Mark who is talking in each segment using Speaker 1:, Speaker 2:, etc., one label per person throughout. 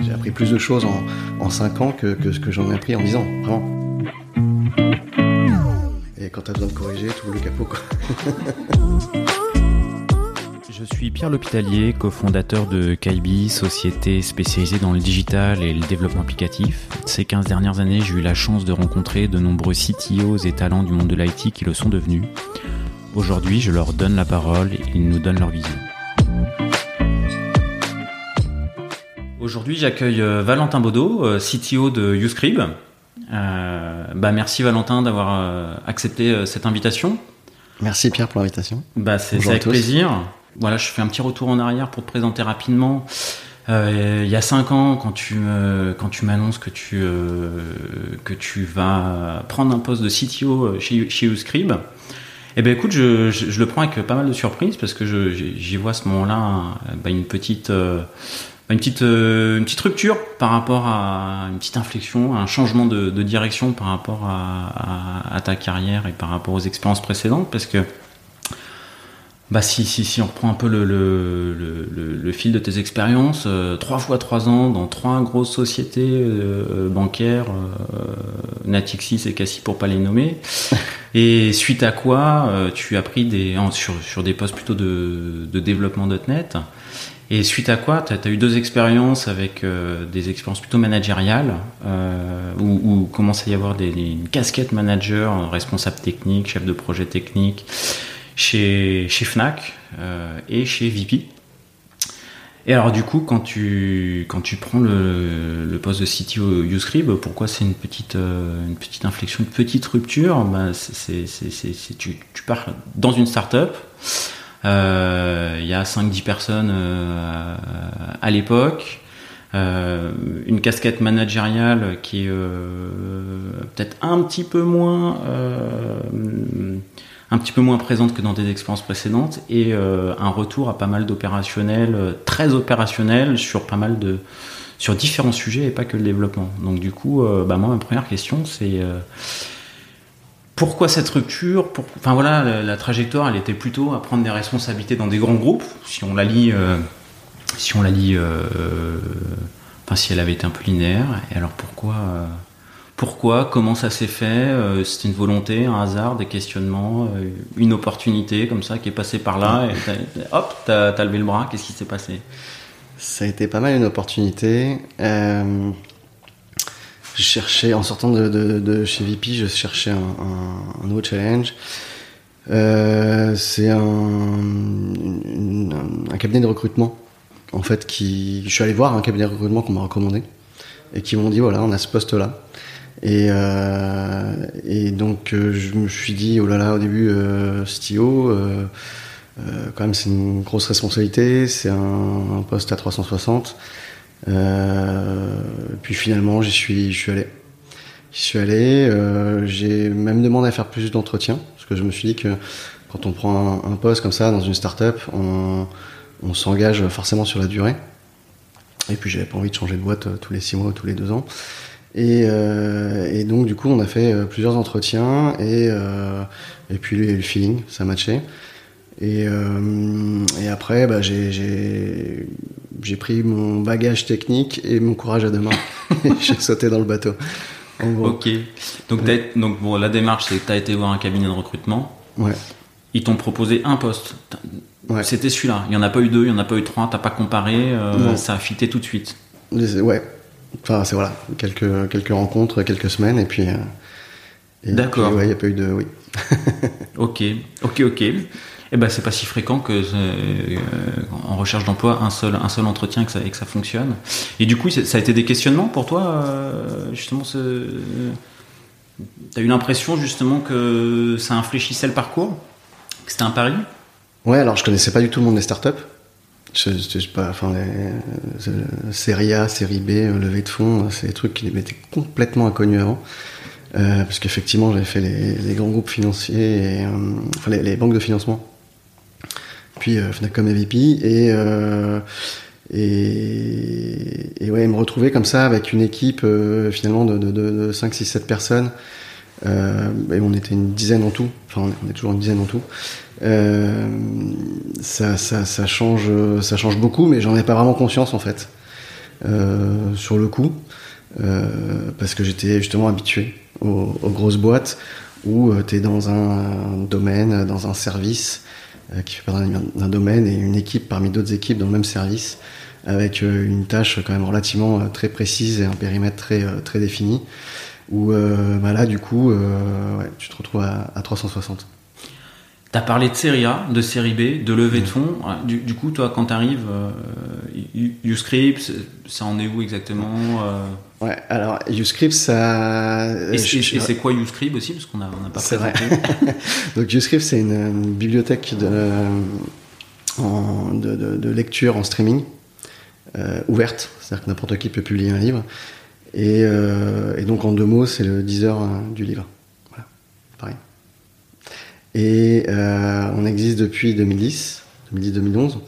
Speaker 1: J'ai appris plus de choses en, en 5 ans que, ce que j'en ai appris en 10 ans, vraiment. Et quand t'as besoin de corriger, tout le capot, quoi.
Speaker 2: Je suis Pierre L'Hôpitalier, cofondateur de Kaibi, société spécialisée dans le digital et le développement applicatif. Ces 15 dernières années, j'ai eu la chance de rencontrer de nombreux CTOs et talents du monde de l'IT qui le sont devenus. Aujourd'hui, je leur donne la parole et ils nous donnent leur vision. Aujourd'hui, j'accueille euh, Valentin Baudot, euh, CTO de Uscrib. Euh, bah merci Valentin d'avoir euh, accepté cette invitation.
Speaker 1: Merci Pierre pour l'invitation.
Speaker 2: Bah c'est avec
Speaker 1: tous.
Speaker 2: plaisir. Voilà, je fais un petit retour en arrière pour te présenter rapidement. Euh, il y a cinq ans, quand tu quand tu m'annonces que tu que tu vas prendre un poste de CTO chez chez Uscrib, eh ben écoute, je, je, je le prends avec pas mal de surprises parce que je- j'y vois à ce moment-là bah, une petite une petite euh, une petite rupture par rapport à une petite inflexion, un changement de, de direction par rapport à, à- à ta carrière et par rapport aux expériences précédentes? Parce que bah si, si, si on reprend un peu le, le, le, le- fil de tes expériences, euh, trois fois trois ans dans trois grosses sociétés euh, bancaires, euh, Natixis et Cassis pour pas les nommer, et suite à quoi euh, tu as pris des, sur, sur des postes plutôt de, de développement .NET, et suite à quoi tu as, eu deux expériences avec euh, des expériences plutôt managériales, euh, où, où commence à y avoir des, des- une casquette manager, responsable technique, chef de projet technique, chez, chez Fnac euh, et chez VP. Et alors du coup, quand tu, quand tu prends le, le poste de CTO Uscrib, pourquoi c'est une petite, euh, une petite inflexion, une petite rupture? Bah, c'est, tu, tu pars dans une start-up, il y a 5-10 personnes euh, à l'époque, euh, une casquette managériale qui est euh, peut-être un petit peu moins euh, un petit peu moins présente que dans des expériences précédentes et euh, un retour à pas mal d'opérationnel euh, très opérationnel sur pas mal de sur différents sujets et pas que le développement. Donc du coup euh, bah moi ma première question c'est euh, pourquoi cette rupture Pour- Enfin voilà, la, trajectoire, elle était plutôt à prendre des responsabilités dans des grands groupes. Si on la lit, euh, si on la lit, euh, enfin si elle avait été un peu linéaire. Et alors pourquoi euh, Pourquoi Comment ça s'est fait Euh, C'était une volonté, un hasard, des questionnements, une opportunité comme ça qui est passée par là. Et t'as- hop, t'as as levé le bras. Qu'est-ce qui s'est passé?
Speaker 1: Ça a été pas mal une opportunité. Je cherchais, en sortant de, de- chez VP, je cherchais un, un- nouveau challenge. Euh, c'est un, un cabinet de recrutement, en fait, qui. Je suis allé voir un cabinet de recrutement qu'on m'a recommandé et qui m'ont dit voilà, on a ce poste-là. Et, euh, et donc euh, je me suis dit oh là là au début euh, CTO, euh, euh, quand même c'est une grosse responsabilité, c'est un poste à 360. Euh, puis finalement j'y suis, allé. J'y suis allé, euh, j'ai même demandé à faire plus d'entretiens, parce que je me suis dit que quand on prend un, poste comme ça dans une start-up, on, s'engage forcément sur la durée. Et puis j'avais pas envie de changer de boîte euh, tous les six mois ou tous les deux ans. Et, donc du coup on a fait plusieurs entretiens et, euh, et puis le, feeling, ça matchait. Et, et après bah, j'ai- j'ai pris mon bagage technique et mon courage à deux mains. J'ai sauté dans le bateau. En gros.
Speaker 2: Ok. Donc, t'as- donc bon, la démarche, c'est que tu as été voir un cabinet de recrutement.
Speaker 1: Ouais.
Speaker 2: Ils t'ont proposé un poste.
Speaker 1: Ouais.
Speaker 2: C'était celui-là. Il n'y en a pas eu deux, il n'y en a pas eu trois. T'as pas comparé. euh, ça a fité tout de suite.
Speaker 1: Ouais. Enfin, c'est voilà, quelques, quelques rencontres, quelques semaines, et puis. euh,
Speaker 2: D'accord.
Speaker 1: Ouais, il n'y a pas eu de. Oui.
Speaker 2: Ok, ok, ok. Eh ben, c'est pas si fréquent que euh, en recherche d'emploi un seul un seul entretien et que ça, et que ça fonctionne. Et du coup, ça a été des questionnements pour toi, euh, justement. Ce... T'as eu l'impression justement que ça infléchissait le parcours, que c'était un pari?
Speaker 1: Ouais, alors je connaissais pas du tout le monde des startups. Je, je, pas, enfin, euh, série A, série B, euh, levée de fonds, c'est des trucs qui m'étaient complètement inconnus avant. Euh, parce qu'effectivement, j'avais fait les, grands groupes financiers, et, euh, enfin les banques de financement, puis euh, Fnacom et VP, et, euh, et, et ouais, me retrouver comme ça avec une équipe euh, finalement de, de, de, de 5, 6, 7 personnes et on était une dizaine en tout. Enfin, on est toujours une dizaine en tout. Ça, ça, ça, change, ça change beaucoup, mais j'en ai pas vraiment conscience en fait sur le coup, parce que j'étais justement habitué aux, aux grosses boîtes où tu es dans un domaine, dans un service euh, qui fait partie d'un domaine et une équipe parmi d'autres équipes dans le même service avec euh, une tâche quand même relativement euh, très précise et un périmètre très, très défini où bah là du coup ouais, tu te retrouves à 360.
Speaker 2: Tu as parlé de série A, de série B, de levée de fonds. Du, du, coup, toi, quand tu arrives, euh, Uscript, ça en est où exactement
Speaker 1: Ouais, alors Uscript, ça.
Speaker 2: Et, c'est quoi Uscript aussi? Parce qu'on n'a pas
Speaker 1: C'est vrai. Donc Uscript, c'est une, bibliothèque de, de, de, lecture en streaming euh, ouverte, c'est-à-dire que n'importe qui peut publier un livre. Et, euh, et, donc en deux mots, c'est le 10 heures hein, du livre. Voilà. Et euh, on existe depuis 2010, 2010-2011.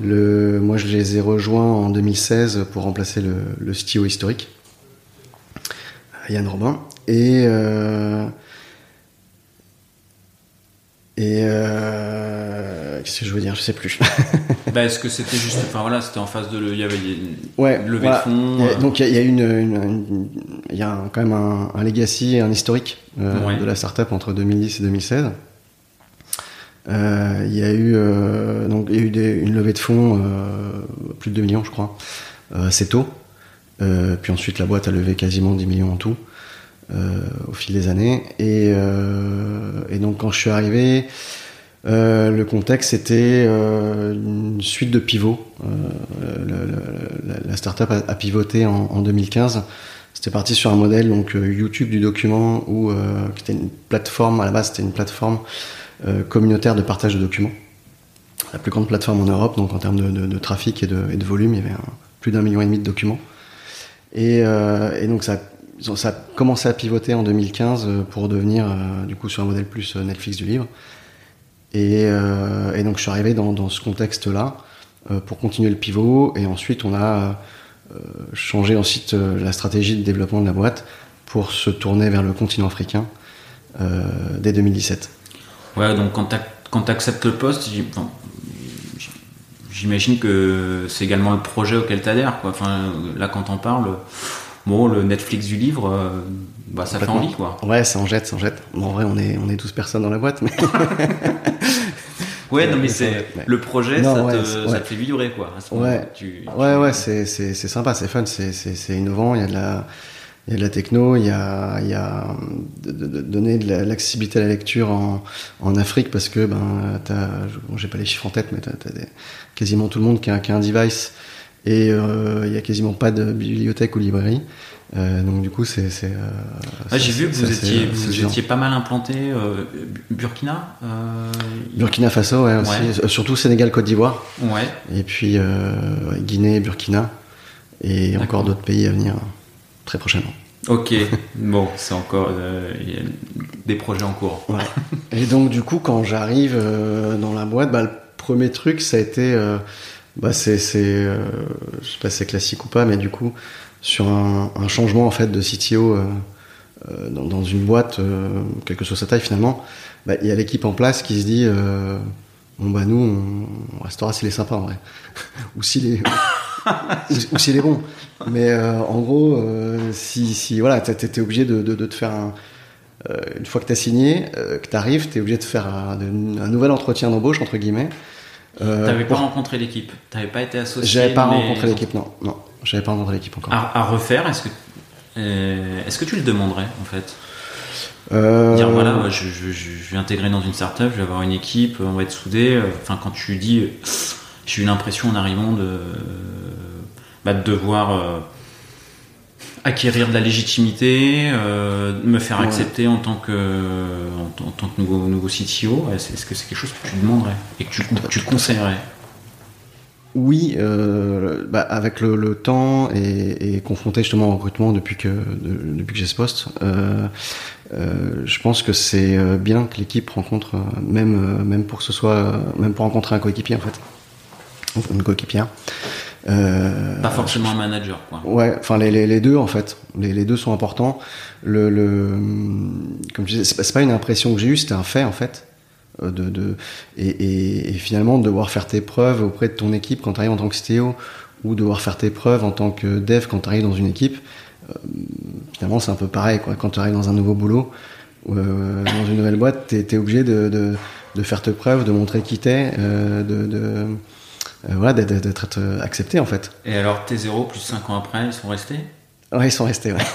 Speaker 1: Le, moi, je les ai rejoints en 2016 pour remplacer le, le CTO historique, Yann Robin. Et, euh, et euh, qu'est-ce que je veux dire? Je sais plus.
Speaker 2: bah, Est-ce que c'était juste, enfin voilà, c'était en face de, il y avait une ouais, levée de fonds.
Speaker 1: Euh. donc il y, a une, il y a quand même un, un legacy, un historique euh, de la startup entre 2010 et 2016. Euh, il y a eu euh, donc y a eu une levée de fonds euh, plus de 2 millions je crois. C'est tôt. Puis ensuite la boîte a levé quasiment 10 millions en tout au fil des années. Et, donc quand je suis arrivé le contexte c'était une suite de pivots. La, startup a, pivoté en, en 2015 c'était parti sur un modèle donc YouTube du document où qui était une plateforme à la base c'était une plateforme communautaire de partage de documents. La plus grande plateforme en Europe, donc en termes de, trafic et de, volume, il y avait plus d'un million et demi de documents. Et, euh, donc ça, ça a commencé à pivoter en 2015 euh, pour devenir du coup sur un modèle plus Netflix du livre. Et, donc je suis arrivé dans, ce contexte-là pour continuer le pivot. Et ensuite on a changé ensuite la stratégie de développement de la boîte pour se tourner vers le continent africain dès 2017.
Speaker 2: Ouais, donc quand tu acceptes le poste, j'imagine que c'est également le projet auquel tu adhères. Quoi. Enfin, là, quand on parle, bon, le Netflix du livre, euh, bah, ça fait envie. Quoi.
Speaker 1: Ouais, ça en jette, ça en jette. Bon, en vrai, on est, on est 12 personnes dans la boîte. Mais...
Speaker 2: ouais, non, mais c'est le projet, ça, te, ça, te, fait vibrer. Quoi,
Speaker 1: ouais, ouais, ouais, c'est sympa, c'est fun, c'est innovant, il y a de la il y a de la techno, il y a, il y a de, de, donner de l'accessibilité à la lecture en, en Afrique parce que ben t'as, bon, j'ai pas les chiffres en tête, mais t'as, as quasiment tout le monde qui a, qui a un device et euh, il y a quasiment pas de bibliothèque ou librairie. Euh, donc du coup c'est c'est. Euh,
Speaker 2: ah, j'ai vu que vous étiez vous étiez pas mal implanté euh, Burkina.
Speaker 1: Burkina Faso ouais, aussi, ouais. surtout Sénégal Côte d'Ivoire.
Speaker 2: Ouais.
Speaker 1: Et puis Guinée Burkina et encore d'autres pays à venir très prochainement.
Speaker 2: Ok, bon, c'est encore euh, des projets en cours.
Speaker 1: Et donc du coup, quand j'arrive euh, dans la boîte, bah, le premier truc, ça a été, euh, bah, c'est, c'est je sais pas si c'est classique ou pas, mais du coup, sur un, changement en fait de CTO dans, une boîte, quelle que soit sa taille finalement, bah, il y a l'équipe en place qui se dit, bon bah nous, on, restera s'il est sympa en vrai, ou s'il est ou, s'il est bon. Mais euh, en gros, euh, si, si voilà, t'es obligé de, de, de, te faire un, euh, une fois que t'as signé, que t'arrives, t'es obligé de faire un, un nouvel entretien d'embauche entre guillemets.
Speaker 2: T'avais pas rencontré l'équipe, t'avais pas été associé.
Speaker 1: J'avais pas rencontré l'équipe, non, non, j'avais pas rencontré l'équipe encore.
Speaker 2: À, refaire, est-ce que est-ce que tu le demanderais en fait? Dire voilà, je, je, je, vais intégrer dans une startup, je vais avoir une équipe, on va être soudés. Enfin, quand tu dis, j'ai eu l'impression en arrivant de bah, de devoir euh, acquérir de la légitimité, euh, me faire accepter en tant que, en, tant que nouveau, nouveau CTO Est-ce que c'est quelque chose que tu demanderais et que tu, tu conseillerais?
Speaker 1: Oui, euh, bah, avec le, temps et, confronté justement au recrutement depuis que depuis que j'ai ce poste, je pense que c'est bien que l'équipe rencontre même même pour que ce soit même pour rencontrer un coéquipier en fait, une coéquipière.
Speaker 2: Euh, pas forcément un manager, quoi.
Speaker 1: Ouais, enfin les, les, les, deux en fait, les, les, deux sont importants. Le, le comme je disais, c'est pas, pas une impression que j'ai eue, c'était un fait en fait. Euh, de, de et, et, et, finalement de devoir faire tes preuves auprès de ton équipe quand tu arrives en tant que CTO ou devoir faire tes preuves en tant que dev quand tu arrives dans une équipe. Euh, finalement, c'est un peu pareil quoi. Quand tu arrives dans un nouveau boulot, euh, dans une nouvelle boîte, tu es, obligé de, de, de, faire tes preuves, de montrer qui t'es, de, de euh, voilà, d'être accepté en fait.
Speaker 2: Et alors tes zéros plus 5 ans après, ils sont restés?
Speaker 1: Ouais, ils sont restés, ouais.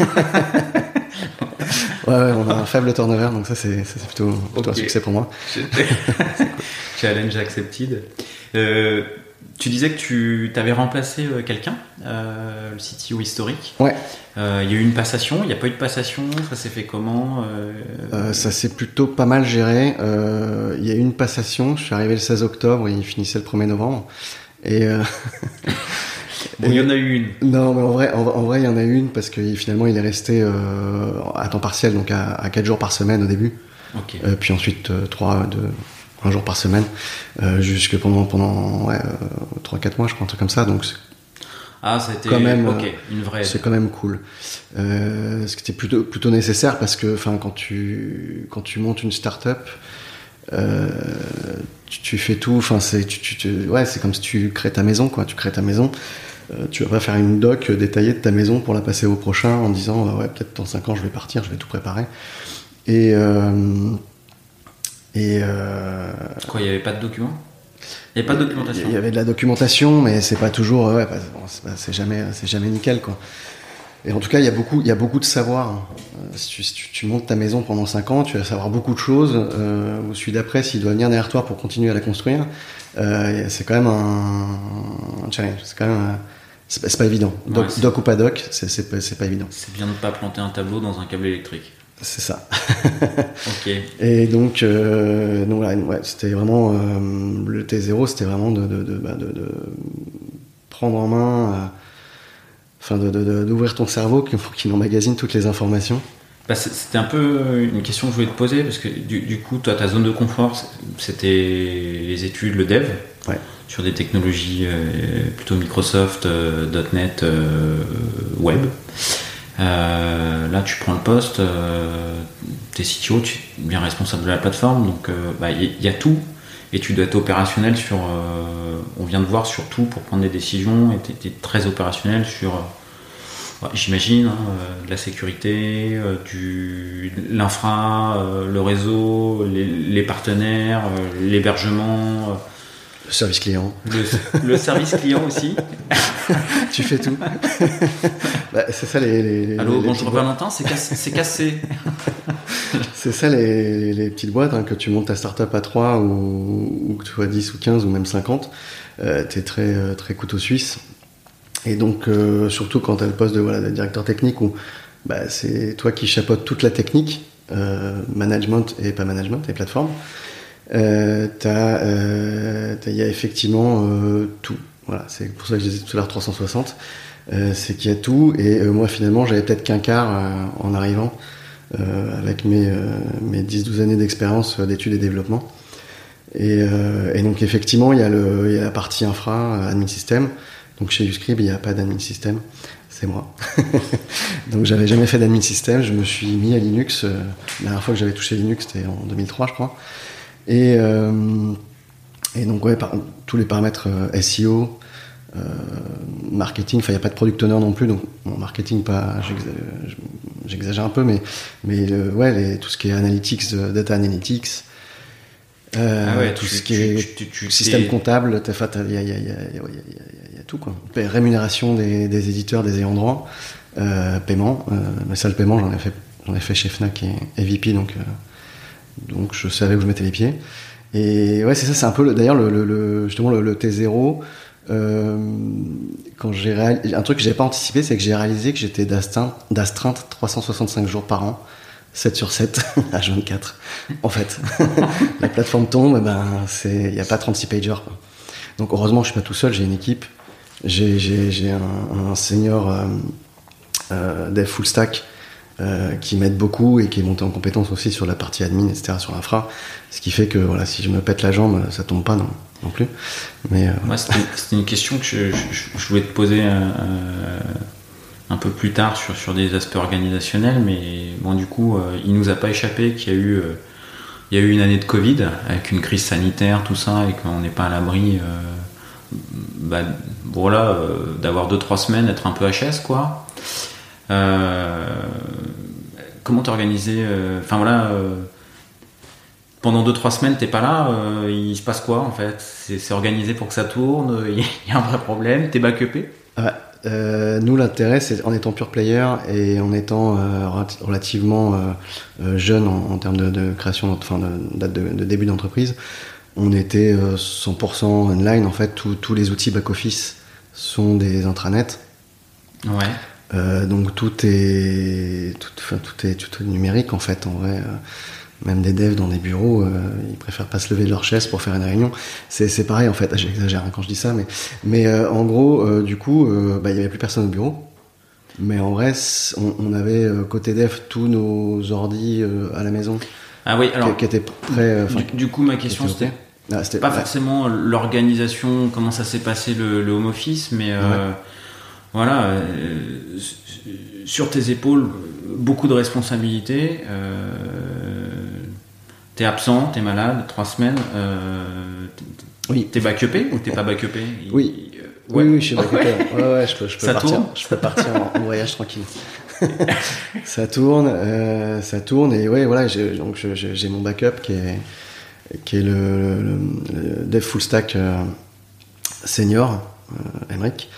Speaker 1: ouais, ouais, on a un faible turnover, donc ça c'est plutôt, plutôt okay. un succès pour moi.
Speaker 2: Challenge accepted. Euh, tu disais que tu avais remplacé quelqu'un, euh, le CTO historique.
Speaker 1: Ouais.
Speaker 2: Euh, il y a eu une passation, il n'y a pas eu de passation, ça s'est fait comment
Speaker 1: euh... Ça s'est plutôt pas mal géré. Il y a eu une passation, je suis arrivé le 16 octobre et il finissait le 1er novembre. Et
Speaker 2: Bon, il y en a eu une.
Speaker 1: Non, mais en vrai, en, en vrai, il y en a eu une parce que finalement, il est resté euh, à temps partiel, donc à, à 4 jours par semaine au début.
Speaker 2: Okay.
Speaker 1: Euh, puis ensuite, euh, 3, 2, 1 jour par semaine, euh, jusque pendant, pendant ouais, 3-4 mois, je crois, un truc comme ça. Donc,
Speaker 2: ah, c'était
Speaker 1: quand même,
Speaker 2: okay, une vraie.
Speaker 1: C'est quand même cool. Euh, ce qui était plutôt, plutôt nécessaire parce que, enfin, quand tu, quand tu montes une start-up, euh, tu, tu, fais tout. Enfin, c'est, tu, tu, tu, ouais, c'est comme si tu crées ta maison, quoi. Tu crées ta maison. Euh, tu vas pas faire une doc détaillée de ta maison pour la passer au prochain en disant ouais peut-être dans 5 ans je vais partir, je vais tout préparer. Et euh, et euh,
Speaker 2: quoi, il n'y avait pas de document? Il n'y avait pas de documentation.
Speaker 1: Il y avait de la documentation, mais c'est pas toujours ouais, c'est jamais c'est jamais nickel quoi. Et en tout cas, il y a beaucoup, il y a beaucoup de savoir. Si tu, si tu, tu, montes ta maison pendant 5 ans, tu vas savoir beaucoup de choses. Euh, ou celui d'après, s'il doit venir derrière toi pour continuer à la construire, euh, c'est quand même un, un challenge. C'est quand même, c'est pas, pas, évident. Doc, ouais, doc ou pas doc, c'est pas, pas évident.
Speaker 2: C'est bien de ne pas planter un tableau dans un câble électrique.
Speaker 1: C'est ça. Et donc, euh, donc ouais, ouais, c'était vraiment euh, le T0, c'était vraiment de, de, de, de, de prendre en main enfin d'ouvrir ton cerveau pour qu'il emmagasine toutes les informations
Speaker 2: bah C'était un peu une question que je voulais te poser, parce que du, du coup, toi, ta zone de confort, c'était les études, le dev,
Speaker 1: ouais.
Speaker 2: sur des technologies euh, plutôt Microsoft, euh, .NET, euh, là, tu prends le poste, tu es CTO, tu es bien responsable de la plateforme, donc il bah, y, a tout, et tu dois être opérationnel sur. on vient de voir sur tout pour prendre des décisions, et tu es, très opérationnel sur J'imagine, hein, de la sécurité, euh, l'infra, euh, le réseau, les, partenaires, euh, l'hébergement.
Speaker 1: Le service client.
Speaker 2: Le, le service client aussi.
Speaker 1: tu fais tout. bah, c'est ça les. les
Speaker 2: Allô,
Speaker 1: les
Speaker 2: bonjour Valentin, c'est cassé. cassé.
Speaker 1: c'est ça les, les, petites boîtes, hein, que tu montes ta startup à 3 ou, ou que tu sois 10 ou 15 ou même 50. Euh, tu es très, très couteau suisse. Et donc, euh, surtout quand tu as le poste de, voilà, de directeur technique où bah, c'est toi qui chapeautes toute la technique, euh, management et pas management, et plateforme, euh, il euh, y a effectivement euh, tout. Voilà, c'est pour ça que je disais tout à l'heure 360. c'est qu'il y a tout. Et moi, finalement, j'avais peut-être qu'un quart en arrivant avec mes, mes 10-12 années d'expérience d'études et développement. Et, et, donc, effectivement, il y, a il y a la partie infra, admin système. Donc chez Uscribe, il n'y a pas d'admin système, c'est moi. donc j'avais jamais fait d'admin système, je me suis mis à Linux. Euh, la dernière fois que j'avais touché Linux, c'était en 2003, je crois. Et, euh, et donc ouais, par, tous les paramètres euh, SEO, euh, marketing, enfin il n'y a pas de product owner non plus, donc bon, marketing, pas, j'exagère un peu, mais, mais ouais, les, tout ce qui est analytics, data analytics. Euh,
Speaker 2: ah ouais,
Speaker 1: tout
Speaker 2: tu,
Speaker 1: ce qui est
Speaker 2: tu,
Speaker 1: système comptable, il y a, y, y, a, y a, tout quoi. Rémunération des, des éditeurs, des ayants droit, paiement. Mais ça, le paiement, j'en ai fait, j'en ai fait chez Fnac et, et VP, donc donc je savais où je mettais les pieds. Et ouais, c'est ça, c'est un peu d'ailleurs le, le, le, justement le, le T0. Euh, quand j'ai réalisé, un truc que j'avais pas anticipé, c'est que j'ai réalisé que j'étais d'astreinte 365 jours par an. 7 sur 7 à 24 en fait la plateforme tombe ben c'est il n'y a pas 36 pagers quoi. donc heureusement je suis pas tout seul j'ai une équipe j'ai un, un, senior euh, euh, dev full stack euh, qui m'aide beaucoup et qui est monté en compétence aussi sur la partie admin etc sur l'infra ce qui fait que voilà si je me pète la jambe ça tombe pas non non plus. Mais
Speaker 2: c'était une question que je, voulais te poser un peu plus tard sur, sur des aspects organisationnels, mais bon, du coup, il nous a pas échappé qu'il y a eu il y a eu une année de Covid avec une crise sanitaire, tout ça, et qu'on n'est pas à l'abri, euh, bah, voilà, euh, d'avoir deux trois semaines, être un peu HS, quoi. Euh, comment t'organiser Enfin voilà, pendant deux trois semaines, t'es pas là, il se passe quoi en fait? C'est organisé pour que ça tourne, il y a un vrai problème, t'es backupé?
Speaker 1: Euh, nous, l'intérêt, c'est en étant pure player et en étant euh, relativement euh, jeune en, termes de, création, enfin de date de, début d'entreprise, on était 100% online. En fait, tous les outils back-office sont des intranets.
Speaker 2: Ouais.
Speaker 1: Donc tout est tout, tout, est tout est numérique en fait en vrai même des devs dans des bureaux, euh, ils préfèrent pas se lever de leur chaise pour faire une réunion. C'est pareil en fait, j'exagère hein, quand je dis ça, mais, mais euh, en gros, euh, du coup, bah, il y avait plus personne au bureau. Mais en vrai, on, avait côté dev tous nos ordis à la maison.
Speaker 2: Ah oui, alors.
Speaker 1: Qui, étaient prêts.
Speaker 2: Du, coup, ma question c'était. Ah, pas forcément l'organisation, comment ça s'est passé le, home office, mais voilà, sur tes épaules, beaucoup de responsabilités. T'es absent, t'es malade, trois semaines. Euh, oui. T'es backupé ou t'es pas backupé
Speaker 1: Oui. Euh, oui, oui, je suis backupé. ouais, ouais, je peux, je peux partir. Je peux partir en, voyage tranquille. ça tourne, euh, ça tourne et ouais, voilà. Donc j'ai mon backup qui est qui est le, le, dev full stack euh, senior, euh, Emric,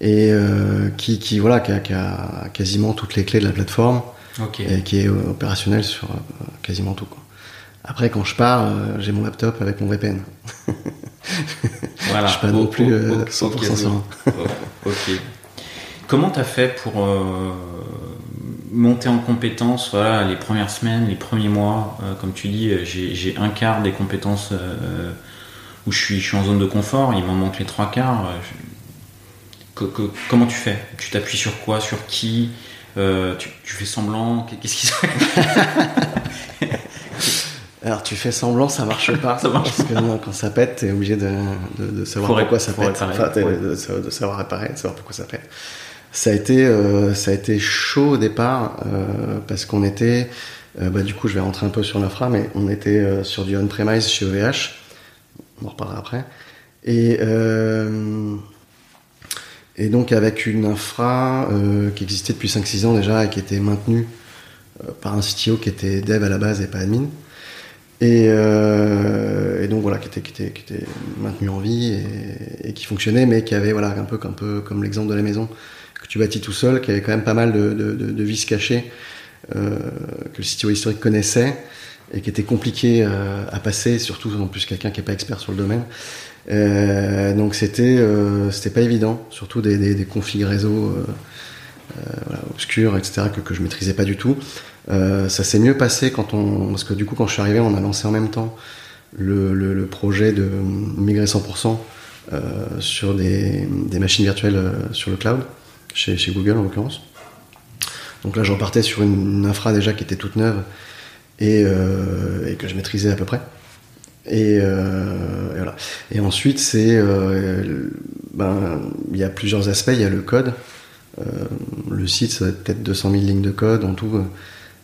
Speaker 1: et euh, qui, qui voilà, qui a, qui a, quasiment toutes les clés de la plateforme et qui est opérationnel sur quasiment tout. Quoi. Après, quand je pars, euh, j'ai mon laptop avec mon VPN.
Speaker 2: voilà.
Speaker 1: je suis pas non plus 100%
Speaker 2: euh, ok. Comment tu as fait pour euh, monter en compétences voilà, les premières semaines, les premiers mois? Comme tu dis, j'ai un quart des compétences où je suis, je suis en zone de confort, il m'en manque les trois quarts. Comment tu fais? Tu t'appuies sur quoi? Sur qui? Tu, tu, fais semblant? Qu'est-ce qui se
Speaker 1: Alors tu fais semblant, ça marche pas.
Speaker 2: ça marche
Speaker 1: parce que quand ça pète, t'es obligé de, de, savoir pourquoi ça pète. enfin, de, savoir réparer, de savoir pourquoi ça pète. Ça a été, euh, ça a été chaud au départ euh, parce qu'on était, euh, bah, du coup je vais rentrer un peu sur l'infra, mais on était euh, sur du on-premise chez OVH. On en reparlera après. Et et donc avec une infra qui existait depuis 5-6 ans déjà et qui était maintenue par un CTO qui était dev à la base et pas admin. Euh, et, donc voilà, qui était, qui, était, qui était maintenu en vie et, qui fonctionnait, mais qui avait voilà un peu, un peu comme l'exemple de la maison que tu bâtis tout seul, qui avait quand même pas mal de, de, de, vis cachées euh, que le CTO historique connaissait et qui était compliqué euh, à passer, surtout en plus quelqu'un qui n'est pas expert sur le domaine. Euh, donc c'était euh, c'était pas évident, surtout des, des, des configs réseau voilà, obscurs, etc. que, que je maîtrisais pas du tout. Euh, ça s'est mieux passé quand on. Parce que du coup, quand je suis arrivé, on a lancé en même temps le, le, projet de migrer 100% euh, sur des, des, machines virtuelles euh, sur le cloud, chez, chez Google en l'occurrence. Donc là, je repartais sur une, infra déjà qui était toute neuve euh, et que je maîtrisais à peu près. Et, euh, et voilà. Et ensuite, c'est. ben, il y a plusieurs aspects. Il y a le code. le site, ça va être peut-être 200 000 lignes de code en tout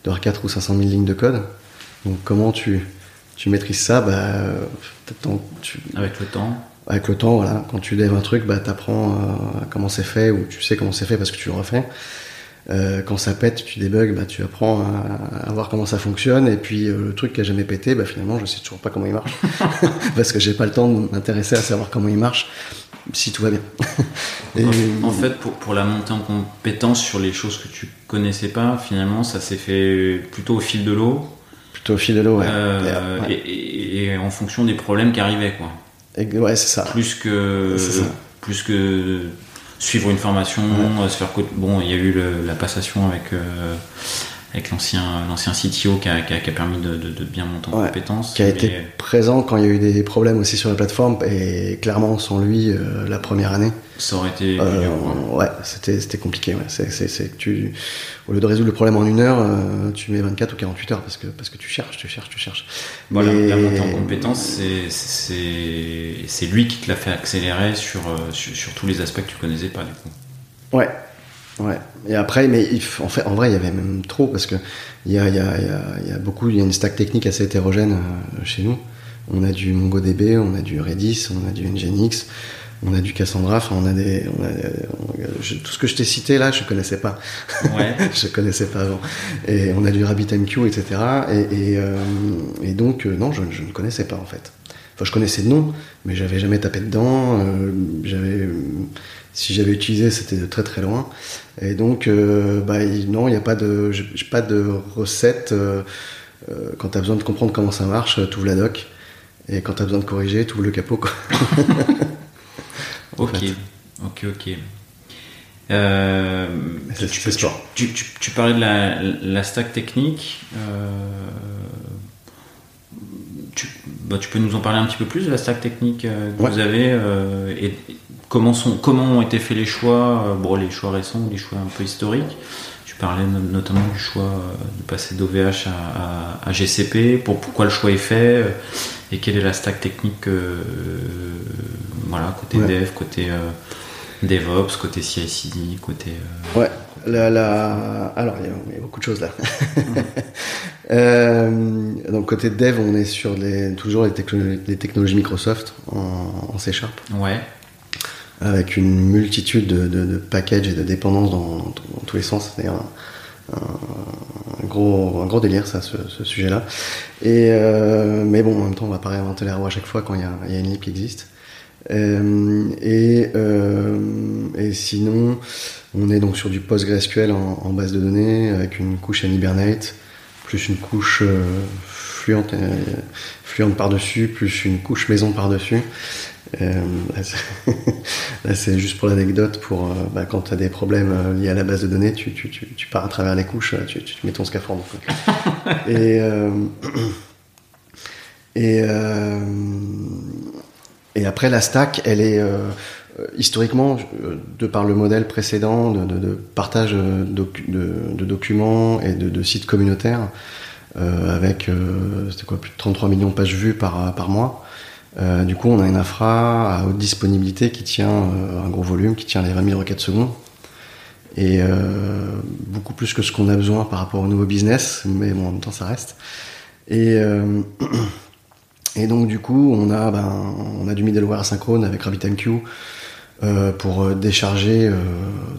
Speaker 1: d'avoir 4 ou 500 000 lignes de code. Donc comment tu, tu maîtrises ça? Bah,
Speaker 2: tu... Avec le temps
Speaker 1: Avec le temps, voilà. Quand tu lèves un truc, bah, tu apprends euh, comment c'est fait ou tu sais comment c'est fait parce que tu le refais. Euh, quand ça pète, tu débugs, bah, tu apprends à, voir comment ça fonctionne. Et puis euh, le truc qui a jamais pété, bah, finalement, je sais toujours pas comment il marche parce que j'ai pas le temps de m'intéresser à savoir comment il marche si tout va bien.
Speaker 2: en fait, pour, pour, la montée en compétence sur les choses que tu connaissais pas, finalement, ça s'est fait plutôt au fil de l'eau.
Speaker 1: Plutôt au fil de l'eau, ouais.
Speaker 2: Euh, et, en fonction des problèmes qui arrivaient, quoi.
Speaker 1: ouais, c'est ça.
Speaker 2: Plus que, plus que suivre une formation, se faire bon, il y a eu la passation avec. Avec l'ancien l'ancien CTO qui a, qui, a, qui a, permis de, de, de bien monter en
Speaker 1: Ouais.
Speaker 2: compétences.
Speaker 1: qui a été présent quand il y a eu des problèmes aussi sur la plateforme et clairement sans lui euh, la première année
Speaker 2: ça aurait été
Speaker 1: euh, ouais c'était c'était compliqué ouais. c'est c'est c'est que tu au lieu de résoudre le problème en une heure euh, tu mets 24 ou 48 heures parce que parce que tu cherches tu cherches tu cherches
Speaker 2: Voilà, la montée en compétences, c'est- c'est c'est lui qui te l'a fait accélérer sur, sur, sur tous les aspects que tu connaissais pas du coup.
Speaker 1: Ouais, ouais. Et après, mais en fait, en vrai, il y avait même trop parce que il y a, il y, a, il y, a, il y a beaucoup, il y a une stack technique assez hétérogène euh, chez nous. On a du MongoDB, on a du Redis, on a du Nginx, on a du Cassandra. Enfin, on a des, on a, on- je- tout ce que je t'ai cité là, je connaissais pas.
Speaker 2: Ouais.
Speaker 1: je connaissais pas avant. Et on a du RabbitMQ, etc. Et, et, euh, et donc, euh, non, je, je ne connaissais pas en fait. Enfin, je connaissais de nom, mais j'avais jamais tapé dedans. euh, j'avais, euh, si j'avais utilisé, c'était de très très loin. Et donc, euh, bah, non, il n'y a pas de, j'ai pas de recette. euh, euh, quand tu as besoin de comprendre comment ça marche, tu ouvres la doc. Et quand tu as besoin de corriger, tu ouvres le capot. Quoi.
Speaker 2: Ok,
Speaker 1: fait.
Speaker 2: ok, ok. Euh, tu, parlais de la, la stack technique. tu, bah, tu peux nous en parler un petit peu plus de la stack technique que
Speaker 1: Ouais.
Speaker 2: vous avez euh, et comment, sont, comment ont été faits les choix, euh, bon, les choix récents ou les choix un peu historiques. Tu parlais no- notamment du choix euh, de passer d'OVH à, à- à GCP. Pour, pourquoi le choix est fait euh, et quelle est la stack technique euh, voilà, côté
Speaker 1: Ouais.
Speaker 2: dev, côté euh, DevOps, côté CI/CD, côté. euh,
Speaker 1: Ouais, la, la... alors il y, a, il y a beaucoup de choses là. Donc côté dev, on est sur les, toujours les, techno- les technologies Microsoft en, en C Sharp,
Speaker 2: Ouais.
Speaker 1: Avec une multitude de, de, de packages et de dépendances dans, dans tous- les sens. C'est un, un, gros, un gros délire ça, ce, ce sujet-là. Et euh, mais bon, en même temps, on va pas réinventer la roue à chaque fois quand il y y a une lib qui existe. Euh, et, euh, et sinon, on est donc sur du PostgreSQL en, en base de données avec une couche en Hibernate, plus une couche euh, fluente, euh, fluente par-dessus, plus une couche maison par-dessus. Euh, là, c'est- juste pour l'anecdote, pour euh, bah, quand tu as des problèmes euh, liés à la base de données, tu, tu, tu, tu pars à travers les couches, tu, tu mets ton scaphandre. et et, et après, la stack, elle est historiquement, de par le modèle précédent de, de, de partage docu- de, de documents et de, sites communautaires, euh, avec euh, quoi, plus de 33 millions de pages vues par, par mois. Euh, du coup, on a une infra à haute disponibilité qui tient euh, un gros volume, qui tient les 20 000 requêtes secondes. Et euh, beaucoup plus que ce qu'on a besoin par rapport au nouveau business, mais bon, en même temps, ça reste. Et, euh, et donc, du coup, on a, ben, on a du middleware asynchrone avec RabbitMQ euh, pour décharger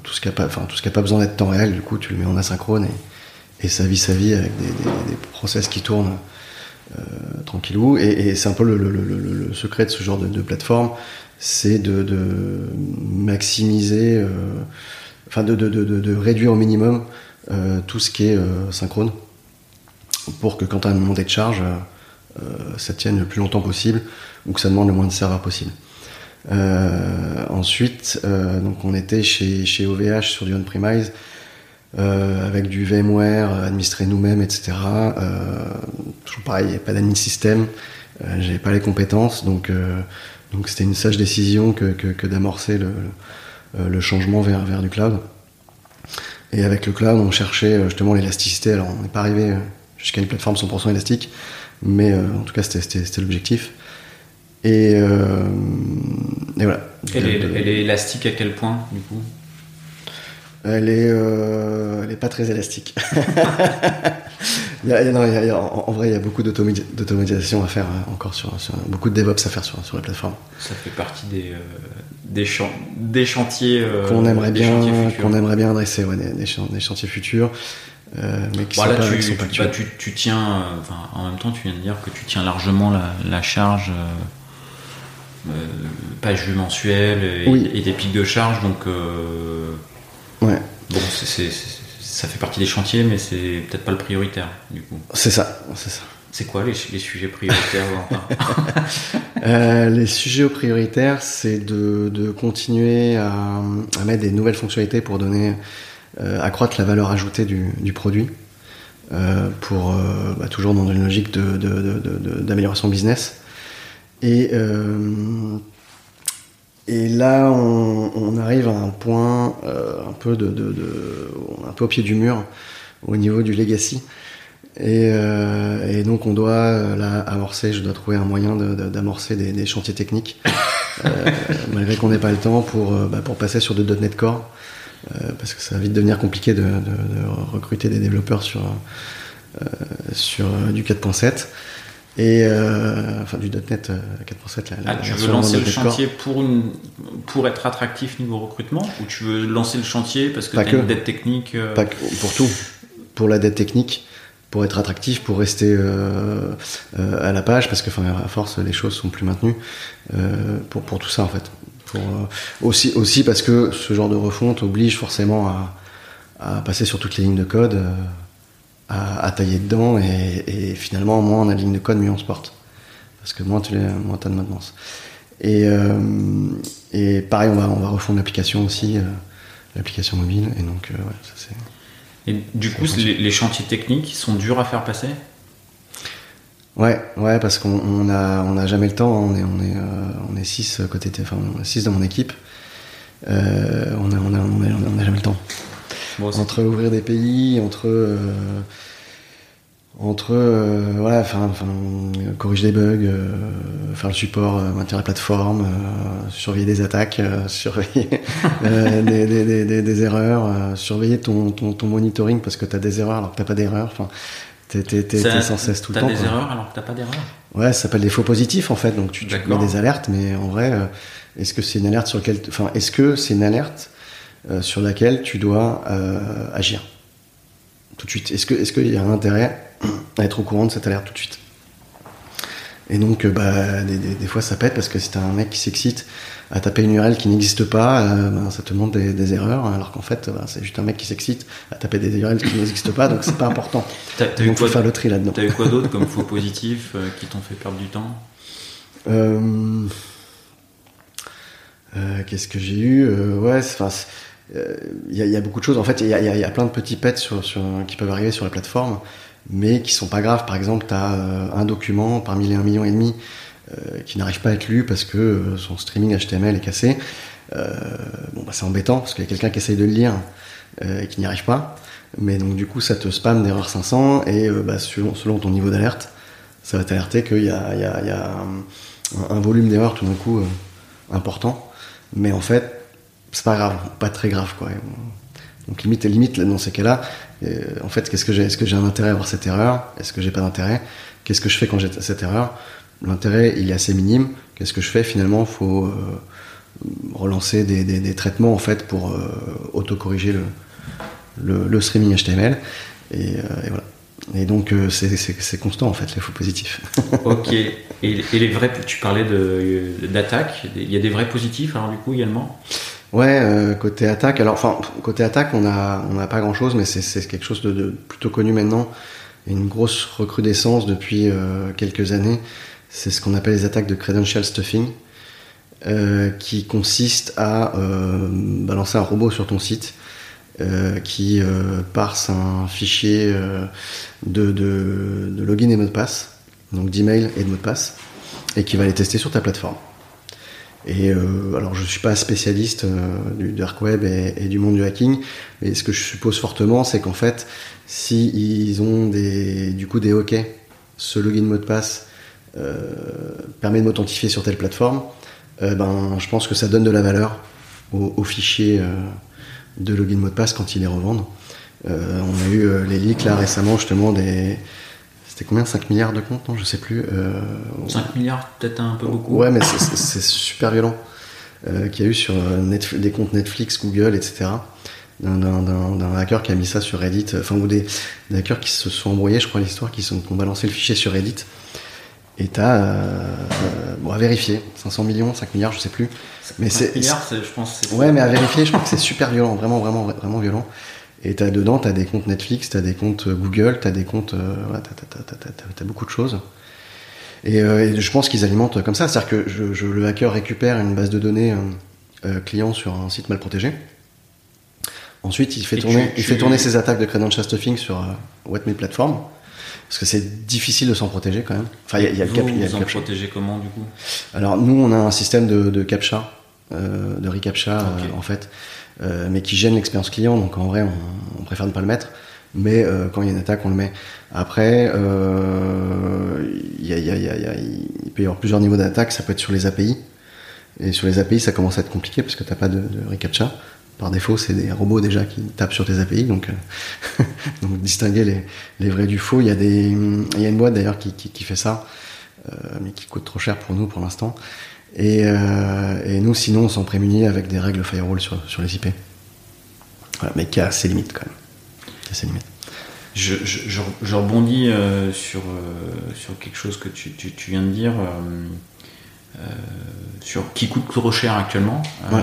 Speaker 1: tout ce qui n'a pas, pas besoin d'être temps réel. Du coup, tu le mets en asynchrone et, et ça vit sa vie avec des, des, des process qui tournent tranquillou. Et, c'est un peu le, secret de ce genre de, plateforme, c'est de, maximiser, euh, enfin de, réduire au minimum euh, tout ce qui est euh, synchrone, pour que quand as une montée de charge, euh, euh, ça tienne le plus longtemps possible ou que ça demande le moins de serveurs possible. Euh, ensuite, euh, donc on était chez, chez OVH sur du on-premise euh, avec du VMware euh, administré nous-mêmes, etc. Euh, toujours pareil, il n'y a pas d'admin système, euh, j'avais pas les compétences, donc donc c'était une sage décision que, que, que d'amorcer le, changement vers, vers du cloud. Et avec le cloud, on cherchait justement l'élasticité. Alors on n'est pas arrivé jusqu'à une plateforme 100% élastique, mais en tout cas c'était- l'objectif. Et, et voilà.
Speaker 2: Est, elle est élastique à quel point, du coup?
Speaker 1: Elle est, euh, elle est pas très élastique. Il y a- il y a- non, il y a- il y a- en, en vrai, il y a beaucoup d'automati- d'automatisation à faire euh, encore sur, sur beaucoup de DevOps à faire sur, sur la plateforme.
Speaker 2: Ça fait partie des, euh, des, chan- des chantiers.
Speaker 1: qu'on aimerait
Speaker 2: des
Speaker 1: bien, qu'on aimerait bien adresser, ouais, des, des chan- des chantiers futurs, euh, mais qui
Speaker 2: Bon,
Speaker 1: sont
Speaker 2: là,
Speaker 1: pas,
Speaker 2: tu,
Speaker 1: qui sont pas
Speaker 2: tu, bah,
Speaker 1: actuels.
Speaker 2: tu- tu tiens, euh, en même temps, tu viens de dire que tu tiens largement la, la charge, euh, euh, page vue mensuelle et,
Speaker 1: Oui.
Speaker 2: et des pics de charge, donc euh,
Speaker 1: Ouais,
Speaker 2: bon, c'est- ça fait partie des chantiers, mais c'est peut-être pas le prioritaire, du coup.
Speaker 1: c'est ça, c'est ça.
Speaker 2: C'est quoi les, les sujets prioritaires
Speaker 1: Euh, les sujets prioritaires, c'est de, de continuer à, à mettre des nouvelles fonctionnalités pour donner, euh, accroître la valeur ajoutée du, du produit. pour bah, toujours dans une logique d'amélioration de, business. Et, et là, on, arrive à un point un peu de, un peu au pied du mur au niveau du legacy. Et, et, donc on doit là amorcer, je dois trouver un moyen d'amorcer des, des, chantiers techniques euh, malgré qu'on n'ait pas le temps pour, euh, bah, pour passer sur de .NET Core, euh, parce que ça va vite devenir compliqué de, recruter des développeurs sur, sur du 4.7 et enfin du .NET 4.7
Speaker 2: là, ah, tu veux lancer le chantier pour, pour être attractif niveau recrutement ou tu veux lancer le chantier parce que tu as une dette technique
Speaker 1: Pas pour tout. Pour la dette technique pour être attractif, pour rester euh, euh, à la page, parce que enfin, à force les choses sont plus maintenues euh, pour, pour tout ça en fait. Pour, aussi, aussi parce que ce genre de refonte oblige forcément à, à passer sur toutes les lignes de code, à, à, tailler dedans, et, et, finalement moins on a de lignes de code, mieux on se porte. Parce que moins tu moins as de maintenance. Et, et pareil, on va, on va refondre l'application aussi, l'application mobile, et donc ouais, ça c'est.
Speaker 2: Et du coup, les, chantiers techniques sont durs à faire passer?
Speaker 1: Ouais, ouais, parce qu'on a, on a jamais le temps. On est, on est, euh, on est six côté, enfin, six dans mon équipe. Euh, on, a, on, a, on, a, jamais le temps. Entre ouvrir des pays, entre euh, entre euh, voilà, enfin, corriger des bugs, euh, faire le support, euh, maintenir la plateforme, surveiller des attaques, surveiller des, des, des, des, erreurs, surveiller ton, ton, ton, monitoring parce que tu as des erreurs alors que t'as pas d'erreurs. Enfin, t'es, sans cesse tout le temps.
Speaker 2: T'as des erreurs alors que t'as pas d'erreurs.
Speaker 1: Ouais, ça s'appelle des faux positifs en fait. Donc tu, tu mets des alertes, mais en vrai, est-ce que c'est une alerte sur laquelle, enfin, est-ce que c'est une alerte sur laquelle tu dois agir tout de suite Est-ce que, qu'il y a un intérêt à être au courant de cette alerte tout de suite? Et donc, euh, bah, des, fois, ça pète parce que si t'as un mec qui s'excite à taper une URL qui n'existe pas, euh, bah, ça te montre des, erreurs, alors qu'en fait, bah, c'est juste un mec qui s'excite à taper des URL qui n'existent pas, donc c'est pas important.
Speaker 2: T'as, donc, faut faire le tri là-dedans. T'as eu quoi d'autre comme faux positifs euh, qui t'ont fait perdre du temps?
Speaker 1: Qu'est-ce que j'ai eu? Ouais, enfin. Il y, a beaucoup de choses. En fait, il y, a, plein de petits pets qui peuvent arriver sur la plateforme mais qui sont pas graves. Par exemple, tu as euh, un document parmi les 1,5 million et demi euh, qui n'arrive pas à être lu parce que euh, son streaming HTML est cassé. bon, bah, c'est embêtant parce qu'il y a quelqu'un qui essaye de le lire et qui n'y arrive pas. Mais donc du coup, ça te spam d'erreur 500 et bah, selon, selon, ton niveau d'alerte, ça va t'alerter qu'il y a un, volume d'erreurs tout d'un coup important. Mais en fait, c'est pas grave, pas très grave quoi. Donc limite, limite dans ces cas-là, euh, en fait, qu'est-ce que j'ai Est-ce que j'ai un intérêt à avoir cette erreur? Est-ce que j'ai pas d'intérêt? Qu'est-ce que je fais quand j'ai cette erreur? L'intérêt, il est assez minime. Qu'est-ce que je fais Finalement, il faut euh, relancer des, traitements en fait pour euh, auto-corriger le, streaming HTML. Et, voilà. Et donc, c'est constant en fait, les faux positifs.
Speaker 2: ok. Et, les vrais, tu parlais d'attaque. Il y a des vrais positifs alors du coup également?
Speaker 1: Ouais, euh, côté attaque. Alors, enfin, côté attaque, on a, on n'a pas grand chose, mais c'est quelque chose de, plutôt connu maintenant. Une grosse recrudescence depuis euh, quelques années. C'est ce qu'on appelle les attaques de credential stuffing, euh, qui consiste à balancer un robot sur ton site, qui parse un fichier de, de, de login et mot de passe, donc d'email et de mot de passe, et qui va les tester sur ta plateforme. Et euh, alors, je suis pas spécialiste euh, du dark web et, du monde du hacking, mais ce que je suppose fortement, c'est qu'en fait, si ils ont des, du coup des hockey, ce login mot de passe euh, permet de m'authentifier sur telle plateforme, euh, ben, je pense que ça donne de la valeur au, au fichier euh, de login mot de passe quand ils les revendent. on a eu les leaks là récemment justement des c'était combien? 5 milliards de comptes? Non, je sais plus. Euh,
Speaker 2: 5 milliards, peut-être un peu beaucoup.
Speaker 1: Ouais, mais c'est super violent. Euh, qu'il y a eu sur euh, des comptes Netflix, Google, etc. D'un hacker qui a mis ça sur Reddit. Enfin, ou des, hackers qui se sont embrouillés, je crois, l'histoire, qui, qui, ont balancé le fichier sur Reddit. Et t'as. Euh, bon, à vérifier. 500 millions, 5 milliards, je sais plus.
Speaker 2: Mais 5 milliards, je pense.
Speaker 1: Ouais, mais à vérifier, je crois que c'est super violent. Vraiment, vraiment, vraiment violent. Et as, dedans, tu as des comptes Netflix, tu as des comptes euh, Google, tu as des comptes. Euh, tu as, beaucoup de choses. Euh, et, je pense qu'ils alimentent comme ça. C'est-à-dire que je, le hacker récupère une base de données client sur un site mal protégé. Ensuite, il fait
Speaker 2: Et
Speaker 1: tourner,
Speaker 2: tu-
Speaker 1: il fait tourner ses attaques de credential stuffing sur euh, Platform. Parce que c'est difficile de s'en protéger quand même. Enfin, il y a, il y a le
Speaker 2: vous,
Speaker 1: cap,
Speaker 2: vous
Speaker 1: le
Speaker 2: en protégez comment du coup?
Speaker 1: Alors nous, on a un système de, de captcha, euh, de recaptcha euh, en fait, euh, mais qui gêne l'expérience client. Donc en vrai, on, on préfère ne pas le mettre. Mais euh, quand il y a une attaque, on le met. Après, euh, il y a- y a- y a- il peut y avoir plusieurs niveaux d'attaque. Ça peut être sur les API. Et sur les API, ça commence à être compliqué parce que t'as pas de, de recaptcha. Par défaut, c'est des robots déjà qui tapent sur tes API. Donc, euh, donc distinguer les, les vrais du faux. Il y a des, il y a une boîte d'ailleurs qui, qui, qui fait ça, euh, mais qui coûte trop cher pour nous pour l'instant. Et, euh, et nous, sinon, on s'en prémunit avec des règles firewall sur, sur les IP. Voilà, mais qui a ses limites quand même. Qui a ses limites.
Speaker 2: Je, je- je- je rebondis euh, sur, euh, sur quelque chose que tu, tu- tu viens de dire, sur qui coûte trop cher actuellement.
Speaker 1: Ouais.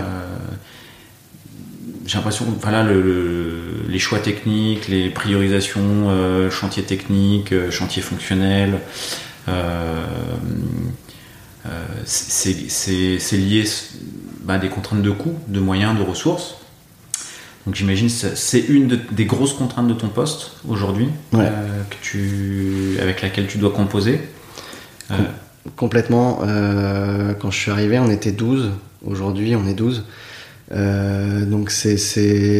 Speaker 2: J'ai l'impression que voilà, le- le- les choix techniques, les priorisations, chantier technique, chantier fonctionnel, c'est c'est- lié bah, à des contraintes de coûts, de moyens, de ressources. Donc j'imagine que c'est une de- des grosses contraintes de ton poste aujourd'hui,
Speaker 1: Ouais.
Speaker 2: euh, que tu, avec laquelle tu dois composer. Euh,
Speaker 1: Complètement. euh, quand je suis arrivé, on était 12. Aujourd'hui, on est 12. Euh, donc c'est-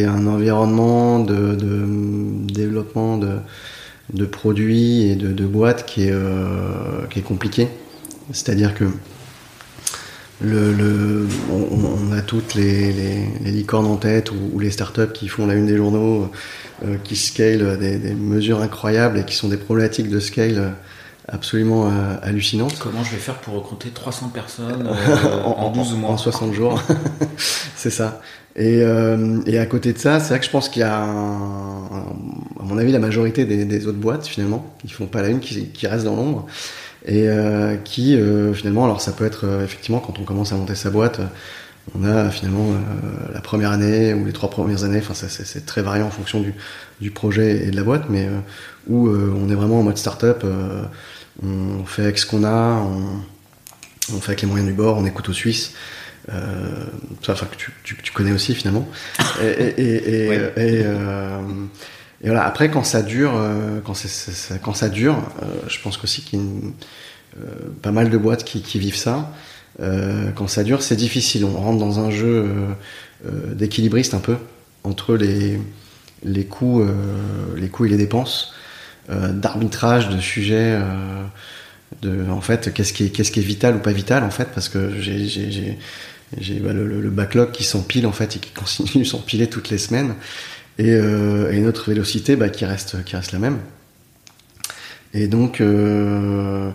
Speaker 1: un environnement de, de développement de, de produits et de, boîtes qui est, euh, qui est compliqué. C'est-à-dire que le, le- on, on a toutes les, les- les licornes en tête ou, ou les startups qui font la une des journaux, euh, qui scale à des, des mesures incroyables et qui sont des problématiques de scale absolument euh, hallucinantes.
Speaker 2: comment je vais faire pour recruter 300 personnes euh, en, 12 mois
Speaker 1: En 60 jours. c'est ça. Et, et à côté de ça, c'est vrai que je pense qu'il y a, un- un- à mon avis, la majorité des, des autres boîtes, finalement, qui font pas la une, qui, qui restent dans l'ombre. Et euh, qui, euh, finalement, alors ça peut être, euh, effectivement, quand on commence à monter sa boîte, euh, on a finalement euh, la première année ou les trois premières années, enfin ça, c'est c'est très variant en fonction du, du projet et de la boîte, mais euh, où euh, on est vraiment en mode start-up, euh, on fait avec ce qu'on a, on, on fait avec les moyens du bord, on écoute aux Suisses. Euh, ça, enfin, que tu, tu, tu connais aussi finalement. Et, et, et,
Speaker 2: Ouais.
Speaker 1: et, euh, et voilà. Après, quand ça dure, euh, quand, ça dure, euh, je pense qu'aussi qu'il y a euh, pas mal de boîtes qui, vivent ça. Quand ça dure, c'est difficile. On rentre dans un jeu d'équilibriste un peu entre les, les coûts, les coûts et les dépenses, d'arbitrage de sujets. de, en fait, qu'est-ce qui, est, vital ou pas vital en fait, parce que j'ai, bah, le backlog qui s'empile en fait et qui continue de s'empiler toutes les semaines, et, euh, et notre vélocité bah, qui reste, qui reste la même. Et donc, euh,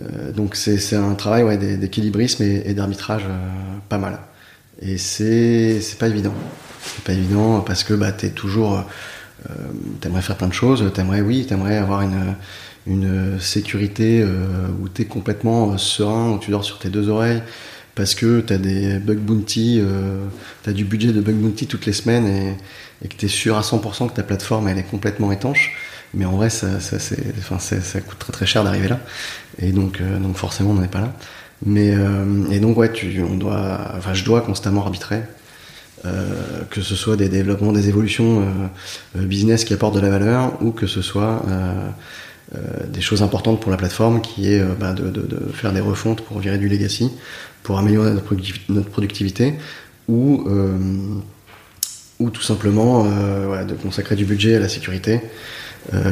Speaker 1: euh, donc c'est, un travail d'équilibrisme et, d'arbitrage euh, pas mal. Et c'est, pas évident. C'est pas évident parce que bah, t'es toujours, t'aimerais faire plein de choses, t'aimerais oui, t'aimerais avoir une sécurité où tu es complètement serein, où tu dors sur tes deux oreilles, parce que tu as des bug bounty, euh, tu as du budget de bug bounty toutes les semaines et, que tu es sûr à 100% que ta plateforme elle est complètement étanche. Mais en vrai, ça, enfin, ça coûte très très cher d'arriver là. Et donc, euh, donc forcément, on n'en est pas là. Mais, euh, et donc, ouais, tu, on doit, enfin, je dois constamment arbitrer. que ce soit des développements, des évolutions business qui apportent de la valeur, ou que ce soit des choses importantes pour la plateforme, qui est bah, de faire des refontes pour virer du legacy, pour améliorer notre, productiv- notre productivité, ou, euh, ou tout simplement euh, voilà, de consacrer du budget à la sécurité, euh,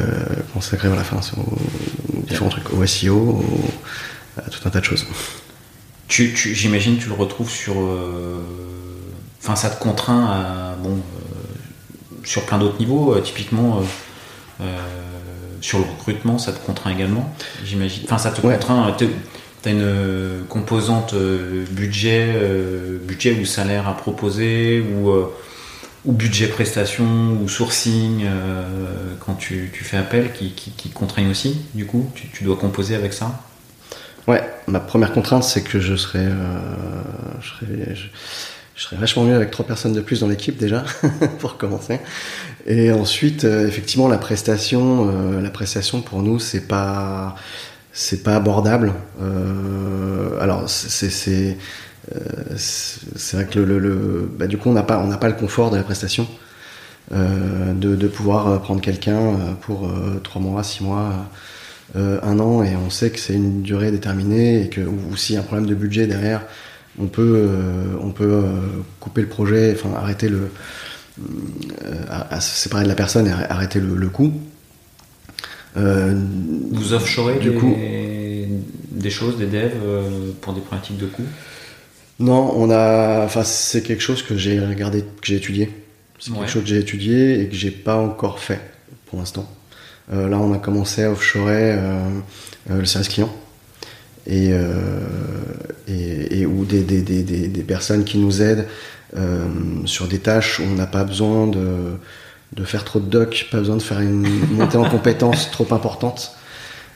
Speaker 1: consacrer voilà, enfin, aux, aux différents trucs, au SEO, au- à tout un tas de choses.
Speaker 2: Tu, tu- J'imagine tu le retrouves sur. Enfin, ça te contraint à. Bon, sur plein d'autres niveaux, typiquement. sur le recrutement, ça te contraint également, j'imagine. Enfin, ça te
Speaker 1: Ouais.
Speaker 2: contraint. Une euh, composante euh, budget, euh, budget ou salaire à proposer, ou, ou budget prestation, ou sourcing, quand tu, tu fais appel, qui, qui, contraignent aussi, du coup, tu, tu dois composer avec ça?
Speaker 1: Ouais, ma première contrainte, c'est que je serais, je serais, je, serais vachement mieux avec trois personnes de plus dans l'équipe déjà, pour commencer. Et ensuite, effectivement, la prestation, la prestation pour nous, c'est pas, c'est pas abordable. Euh, alors, euh, c'est vrai que bah, du coup, on n'a pas, on n'a pas le confort de la prestation. de, de, pouvoir prendre quelqu'un pour trois mois, six mois, un an, et on sait que c'est une durée déterminée et que ou, s'il y a un problème de budget derrière, on peut, on peut couper le projet, enfin arrêter le, se séparer de la personne et arrêter le, le coup.
Speaker 2: Vous offshorez du coup des choses, des devs pour des pratiques de coût
Speaker 1: non, on a. Enfin, c'est quelque chose que j'ai regardé, que j'ai étudié. C'est quelque chose que j'ai étudié et que j'ai pas encore fait pour l'instant. Euh, là, on a commencé à offshorer euh, euh, le service client et, et, ou des, des, des, des, personnes qui nous aident sur des tâches où on n'a pas besoin de, de faire trop de doc, pas besoin de faire une montée en compétences trop importante.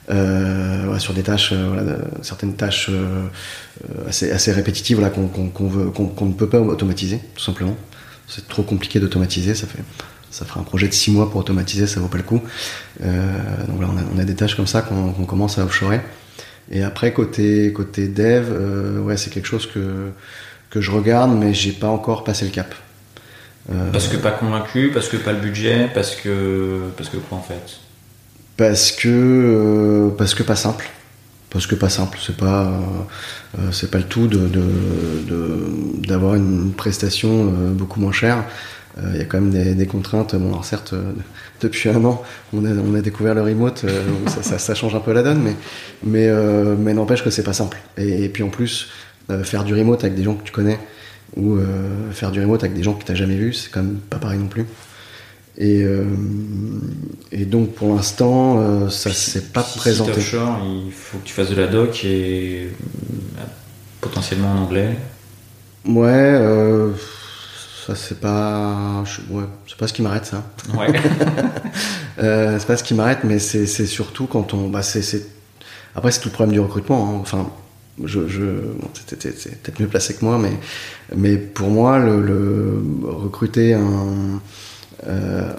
Speaker 1: Euh, sur des tâches, euh, certaines tâches euh, assez, assez répétitives qu'on qu'on ne peut pas automatiser, tout simplement. C'est trop compliqué d'automatiser, ça fait ça fera un projet de 6 mois pour automatiser, ça vaut pas le coup. donc là, on a, des tâches comme ça qu'on commence à offshorer. Et après, côté, côté dev, ouais, c'est quelque chose que, que je regarde, mais j'ai pas encore passé le cap.
Speaker 2: Parce que pas convaincu, parce que pas le budget, parce que, parce que quoi en fait?
Speaker 1: Parce que euh, parce que pas simple. Parce que pas simple c'est pas euh, euh, c'est pas le tout de d'avoir une prestation beaucoup moins chère. Il y a quand même des, contraintes. Bon alors certes depuis un an on a, on a découvert le remote ça, ça, change un peu la donne mais mais mais n'empêche que c'est pas simple. Et, puis en plus faire du remote avec des gens que tu connais ou faire du remote avec des gens que tu n'as jamais vus c'est quand même pas pareil non plus et, euh, et donc pour l'instant, euh, ça s'est pas présenté.
Speaker 2: offshore, il faut que tu fasses de la doc et euh, potentiellement en anglais.
Speaker 1: Ouais, ça c'est pas, ouais, c'est pas ce qui m'arrête ça. Ouais. c'est pas ce qui m'arrête, mais c'est surtout quand on, bah c'est, après c'est tout le problème du recrutement. Hein. Enfin, je, bon, peut-être mieux placé que moi, mais mais pour moi le, recruter euh,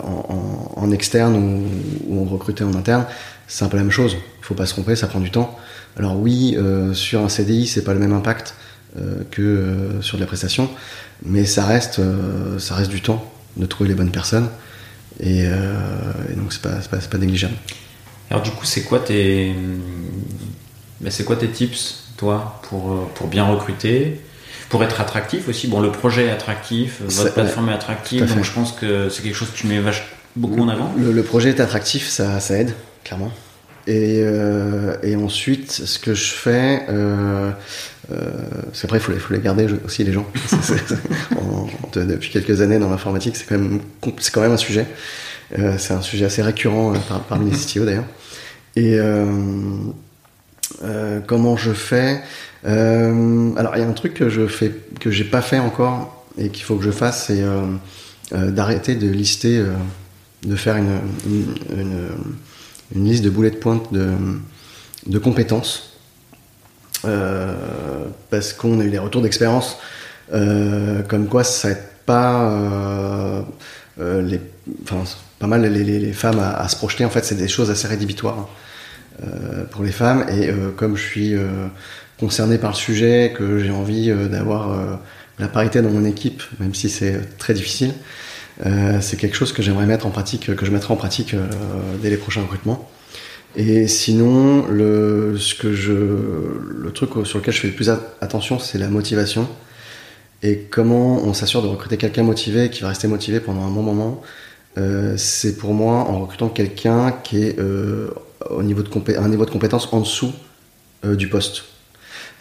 Speaker 1: en, externe ou, on recrutait en interne, c'est un peu la même chose. Il faut pas se tromper, ça prend du temps. Alors oui, euh, sur un CDI, c'est pas le même impact euh, que sur de la prestation, mais ça reste, ça reste du temps de trouver les bonnes personnes, et, donc c'est pas, pas, pas, négligeable.
Speaker 2: Alors du coup, c'est quoi tes, ben, c'est quoi tes tips, toi, pour, pour bien recruter pour être attractif aussi. Bon, le projet est attractif, votre plateforme est attractive, donc je pense que c'est quelque chose que tu mets beaucoup en avant.
Speaker 1: Le, projet est attractif, ça, ça aide, clairement. Et, euh, et, ensuite, ce que je fais, euh, euh, parce qu'après, il faut, faut, les garder aussi, les gens. depuis quelques années dans l'informatique, c'est quand, même, quand même un sujet. Euh, c'est un sujet assez récurrent parmi les CTO d'ailleurs. Et comment je fais euh, alors il y a un truc que je fais que j'ai pas fait encore et qu'il faut que je fasse, c'est euh, euh, d'arrêter de lister, de faire une, liste de boulets de pointe de, compétences. parce qu'on a eu des retours d'expérience comme quoi ça aide pas les, enfin, pas mal les, les, femmes à, se projeter. En fait, c'est des choses assez rédhibitoires hein, pour les femmes. Et comme je suis concerné par le sujet, que j'ai envie euh, d'avoir euh, la parité dans mon équipe, même si c'est très difficile. Euh, c'est quelque chose que j'aimerais mettre en pratique, que je mettrai en pratique dès les prochains recrutements. Et sinon, le, ce que je, le truc sur lequel je fais le plus attention, c'est la motivation. Et comment on s'assure de recruter quelqu'un motivé qui va rester motivé pendant un bon moment. c'est pour moi en recrutant quelqu'un qui est au niveau de un niveau de compétence en dessous du poste.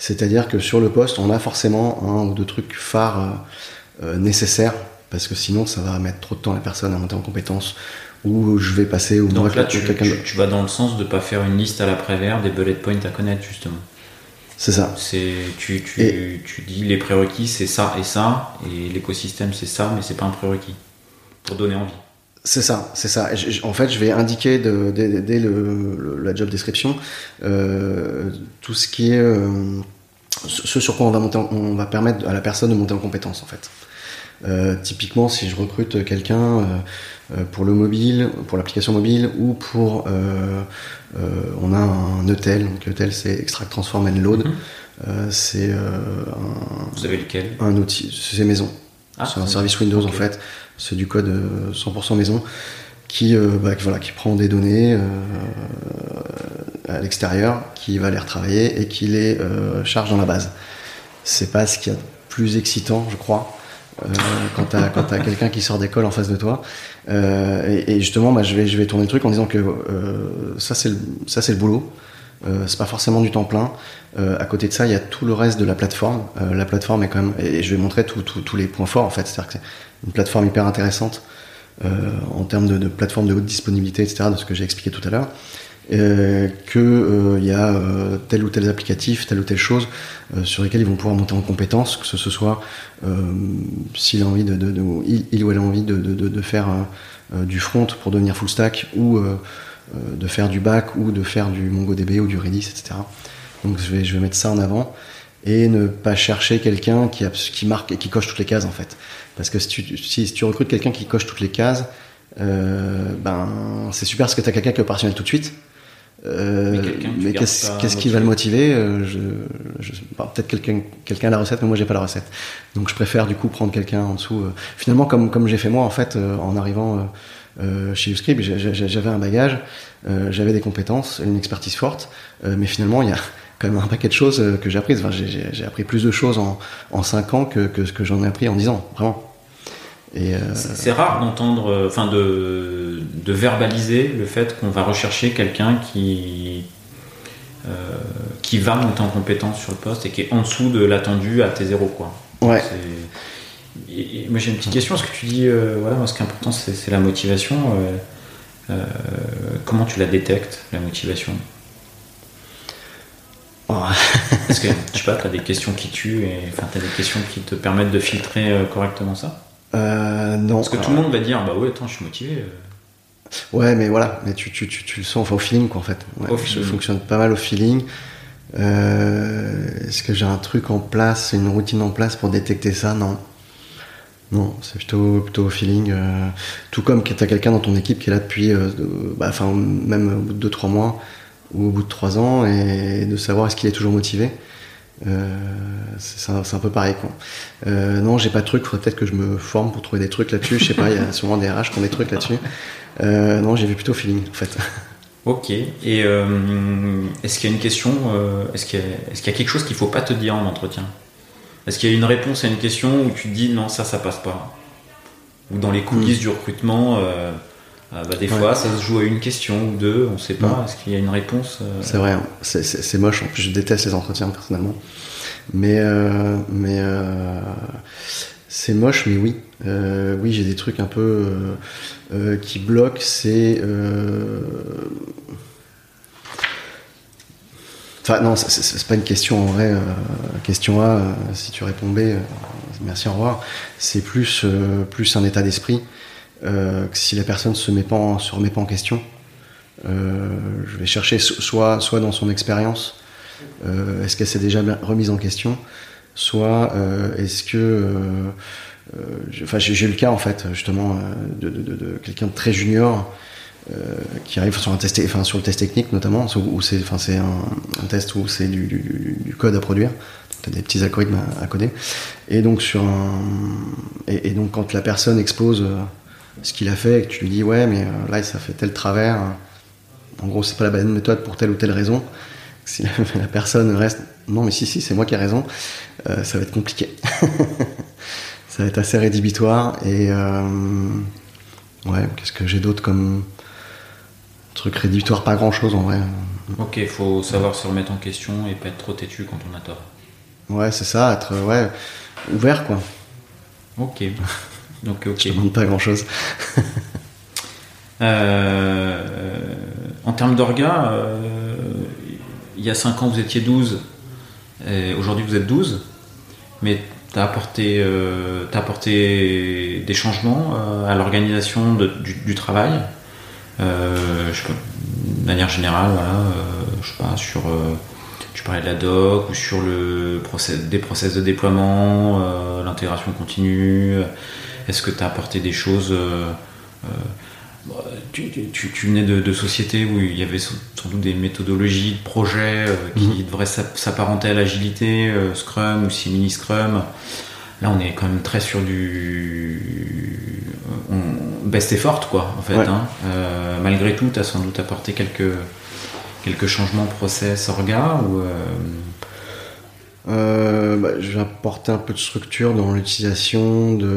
Speaker 1: C'est-à-dire que sur le poste, on a forcément un ou deux trucs phares euh, euh, nécessaires, parce que sinon ça va mettre trop de temps à la personne à monter en compétence, ou je vais passer au
Speaker 2: Donc là, tu, tu, vas dans le sens de pas faire une liste à l'après-vert des bullet points à connaître, justement.
Speaker 1: C'est ça.
Speaker 2: C'est tu, tu, tu, dis les prérequis c'est ça et ça, et l'écosystème c'est ça, mais c'est pas un prérequis. Pour donner envie.
Speaker 1: C'est ça, c'est ça. en fait, je vais indiquer dès, la job description euh, tout ce qui est euh, ce sur quoi on va monter, on va permettre à la personne de monter en compétence en fait. Euh, typiquement, si je recrute quelqu'un pour le mobile, pour l'application mobile ou pour, on a un ETL, donc ETL c'est Extract Transform and Load. Mm-hmm. c'est
Speaker 2: un, Vous avez lequel?
Speaker 1: Un outil, c'est maison. Ah, c'est un service Windows en fait c'est du code 100% maison qui, bah, voilà, qui prend des données à l'extérieur, qui va les retravailler et qui les charge dans la base. C'est pas ce qu'il y a de plus excitant, je crois. quand tu as, quelqu'un qui sort d'école en face de toi. et, justement, bah, je, vais, je vais tourner le truc en disant que ça, c'est le, le boulot. Euh, c'est pas forcément du temps plein. Euh, à côté de ça, il y a tout le reste de la plateforme. Euh, la plateforme est quand même, et je vais montrer tous les points forts en fait. C'est-à-dire que c'est une plateforme hyper intéressante en termes de, plateforme de haute disponibilité, etc. De ce que j'ai expliqué tout à l'heure. qu'il y a tel ou tel applicatif, telle ou telle chose sur lesquels ils vont pouvoir monter en compétence, que ce soit s'il a envie de, il, ou elle a envie de, faire du front pour devenir full stack ou euh, de faire du bac ou de faire du MongoDB ou du Redis, etc. Donc je vais, je vais mettre ça en avant et ne pas chercher quelqu'un qui, qui marque et qui coche toutes les cases en fait. Parce que si tu, si, tu recrutes quelqu'un qui coche toutes les cases, euh, ben c'est super parce que tu as quelqu'un qui est opérationnel tout de suite. Euh, mais qu'est-ce qui va le motiver je, Peut-être quelqu'un quelqu'un a la recette, mais moi j'ai pas la recette. Donc je préfère du coup prendre quelqu'un en dessous. finalement, comme, comme j'ai fait moi en fait en arrivant euh, chez Uscript, j'avais un bagage, euh, j'avais des compétences, une expertise forte, euh, mais finalement, il y a quand même un paquet de choses que j'ai apprises. Enfin, j'ai appris plus de choses en, en 5 ans que, que ce que j'en ai appris en 10 ans, vraiment.
Speaker 2: C'est rare d'entendre, enfin de, de, verbaliser le fait qu'on va rechercher quelqu'un qui, qui va monter en compétence sur le poste et qui est en dessous de l'attendu à T0. Quoi.
Speaker 1: Ouais
Speaker 2: moi j'ai une petite question, est-ce que tu dis, euh, voilà, moi, ce qui est important c'est la motivation. Euh, euh, comment tu la détectes, la motivation?
Speaker 1: Oh.
Speaker 2: Est-ce que, je sais pas, tu as des questions qui tuent, et enfin, tu as des questions qui te permettent de filtrer correctement ça?
Speaker 1: Non.
Speaker 2: Parce que tout le monde va dire, bah ouais, attends, je suis motivé.
Speaker 1: Ouais, mais voilà, mais tu, tu, tu, le sens au feeling, quoi, en fait. je fonctionne pas mal au feeling. Est-ce que j'ai un truc en place, une routine en place pour détecter ça? Non. Non, c'est plutôt, plutôt au feeling. Euh, tout comme tu as quelqu'un dans ton équipe qui est là depuis, euh, bah, enfin, même au bout de 2-3 mois ou au bout de 3 ans, et de savoir est-ce qu'il est toujours motivé. Euh, c'est un, peu pareil. Quoi. non, j'ai pas de truc, faudrait peut-être que je me forme pour trouver des trucs là-dessus. Je sais pas, il y a souvent des RH qui ont des trucs là-dessus. non, j'ai vu plutôt feeling en fait.
Speaker 2: Ok. Et est-ce qu'il y a une question Est-ce qu'il y, est y, a quelque chose qu'il faut pas te dire en entretien? Est-ce qu'il y a une réponse à une question où tu te dis non, ça, ça passe pas Ou dans les coulisses hmm. du recrutement, euh, euh, bah, des fois, ça se joue à une question ou deux, on ne sait pas. Hmm. Est-ce qu'il y a une réponse euh
Speaker 1: C'est vrai, hein. c'est moche. En plus, je déteste les entretiens personnellement. Mais, mais c'est moche, mais oui. oui, j'ai des trucs un peu qui bloquent. C'est Enfin, non, c'est pas une question en vrai. Euh, question A, euh, si tu réponds B, euh, merci, au revoir. C'est plus, plus un état d'esprit. que si la personne se se remet pas en question, je vais chercher soit, soit dans son expérience, est-ce qu'elle s'est déjà remise en question, soit est-ce que. Enfin, j'ai eu le cas en fait, justement, de, quelqu'un de très junior qui arrive sur, un test, enfin, sur le test technique notamment, où c'est enfin, un, un test où c'est du, du, code à produire, tu as des petits algorithmes à, coder. Et donc, sur un, et, donc quand la personne expose euh, ce qu'il a fait et que tu lui dis ouais mais euh, là ça fait tel travers, en gros c'est pas la bonne méthode pour telle ou telle raison, si la, personne reste non mais si si c'est moi qui ai raison, ça va être compliqué. ça va être assez rédhibitoire et ouais qu'est-ce que j'ai d'autre comme truc rédhibitoire, pas grand chose en vrai.
Speaker 2: Ok, il faut savoir se remettre en question et pas être trop têtu quand on a tort.
Speaker 1: Ouais, c'est ça, être ouais, ouvert quoi.
Speaker 2: Ok. Donc, ok.
Speaker 1: Je demande pas grand chose.
Speaker 2: Euh, en termes d'orga, euh, il y a 5 ans vous étiez 12, aujourd'hui vous êtes 12, mais tu as, apporté, euh, apporté des changements à l'organisation du, travail? Euh, de manière générale, voilà, euh, je sais pas, sur euh, tu parlais de la doc ou sur le process, des process de déploiement, l'intégration continue. Est-ce que tu as apporté des choses tu, tu, venais de, sociétés où il y avait sans doute des méthodologies de projet qui mhm. devraient s'apparenter à l'agilité, Scrum ou Simini Scrum. Là, on est quand même très sur du best effort, quoi, en fait.
Speaker 1: Ouais.
Speaker 2: hein. Euh, malgré tout, tu as sans doute apporté quelques, quelques changements process, orga ou. euh,
Speaker 1: Euh, bah, je vais apporter un peu de structure dans l'utilisation de,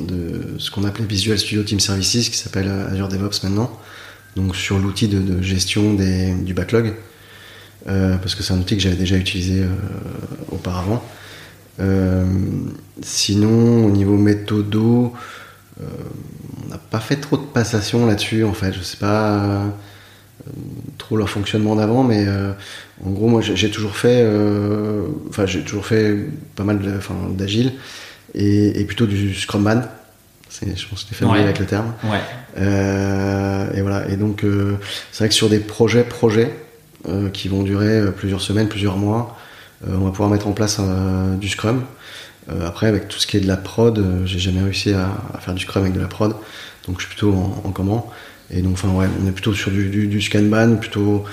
Speaker 1: de ce qu'on appelait Visual Studio Team Services, qui s'appelle Azure DevOps maintenant. Donc sur l'outil de, de gestion des, du backlog, Euh, parce que c'est un outil que j'avais déjà utilisé euh, auparavant. Euh, sinon, au niveau méthodo, euh, on n'a pas fait trop de passation là-dessus en fait. Je sais pas euh, trop leur fonctionnement d'avant, mais euh, en gros, moi j'ai toujours fait, euh, enfin j'ai toujours fait pas mal d'agile et, et plutôt du Scrumman. Je pense que tu familier
Speaker 2: Ouais.
Speaker 1: avec le terme.
Speaker 2: Ouais.
Speaker 1: Euh, et voilà. Et donc, c'est vrai que sur des projets, projets qui vont durer plusieurs semaines, plusieurs mois, on va pouvoir mettre en place euh, du Scrum. Euh, après, avec tout ce qui est de la prod, euh, j'ai jamais réussi à, faire du Scrum avec de la prod, donc je suis plutôt en, en comment. Et donc, enfin, ouais, on est plutôt sur du, du, du Kanban, plutôt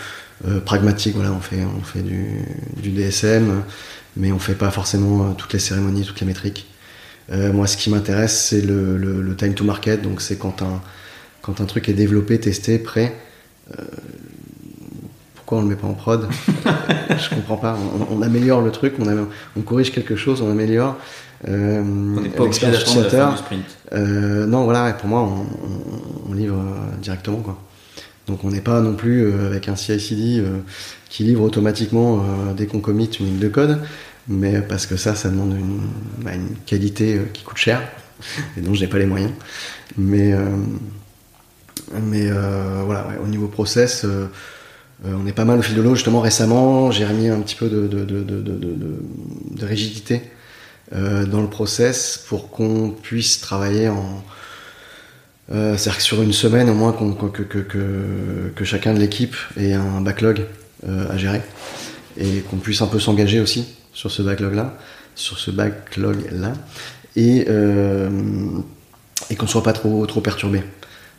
Speaker 1: euh, pragmatique. Voilà, on fait, on fait du, DSM, mais on fait pas forcément euh, toutes les cérémonies, toutes les métriques. Euh, moi, ce qui m'intéresse, c'est le, time to market. Donc, c'est quand un, quand un truc est développé, testé, prêt. euh, pourquoi on le met pas en prod Je comprends pas. On, on améliore le truc, on, corrige quelque chose, on améliore. Euh,
Speaker 2: On n'est pas obligé
Speaker 1: l'expérience
Speaker 2: d'attendre la fin
Speaker 1: utilisateur,
Speaker 2: du sprint.
Speaker 1: euh, non, voilà, et pour moi, on, livre euh, directement. Quoi. Donc on n'est pas non plus euh, avec un CI/CD qui livre automatiquement dès qu'on commit une ligne de code, mais parce que ça, ça demande une, bah, une qualité qui coûte cher, et dont je n'ai pas les moyens. Mais, mais voilà, ouais, au niveau process, euh, on est pas mal au fil de l'eau. Justement, récemment, j'ai remis un petit peu de, rigidité euh, dans le process pour qu'on puisse travailler en. Euh, C'est-à-dire sur une semaine, au moins, que, chacun de l'équipe ait un backlog à gérer et qu'on puisse un peu s'engager aussi sur ce backlog-là, sur ce backlog-là, et, et qu'on ne soit pas trop, trop perturbé.